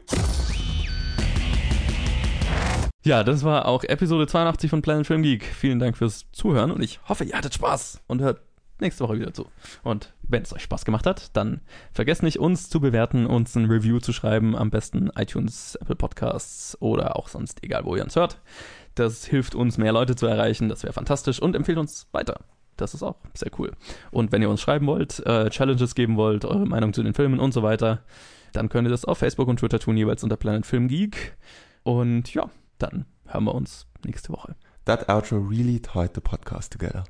Ja, das war auch Episode 82 von Planet Film Geek. Vielen Dank fürs Zuhören und ich hoffe, ihr hattet Spaß und hört nächste Woche wieder zu. Und wenn es euch Spaß gemacht hat, dann vergesst nicht, uns zu bewerten, uns ein Review zu schreiben, am besten iTunes, Apple Podcasts oder auch sonst, egal wo ihr uns hört. Das hilft uns, mehr Leute zu erreichen, das wäre fantastisch und empfehlt uns weiter. Das ist auch sehr cool. Und wenn ihr uns schreiben wollt, äh, Challenges geben wollt, eure Meinung zu den Filmen und so weiter, dann könnt ihr das auf Facebook und Twitter tun, jeweils unter Planet Film Geek. Und ja, dann hören wir uns nächste Woche. That outro really tied the podcast together.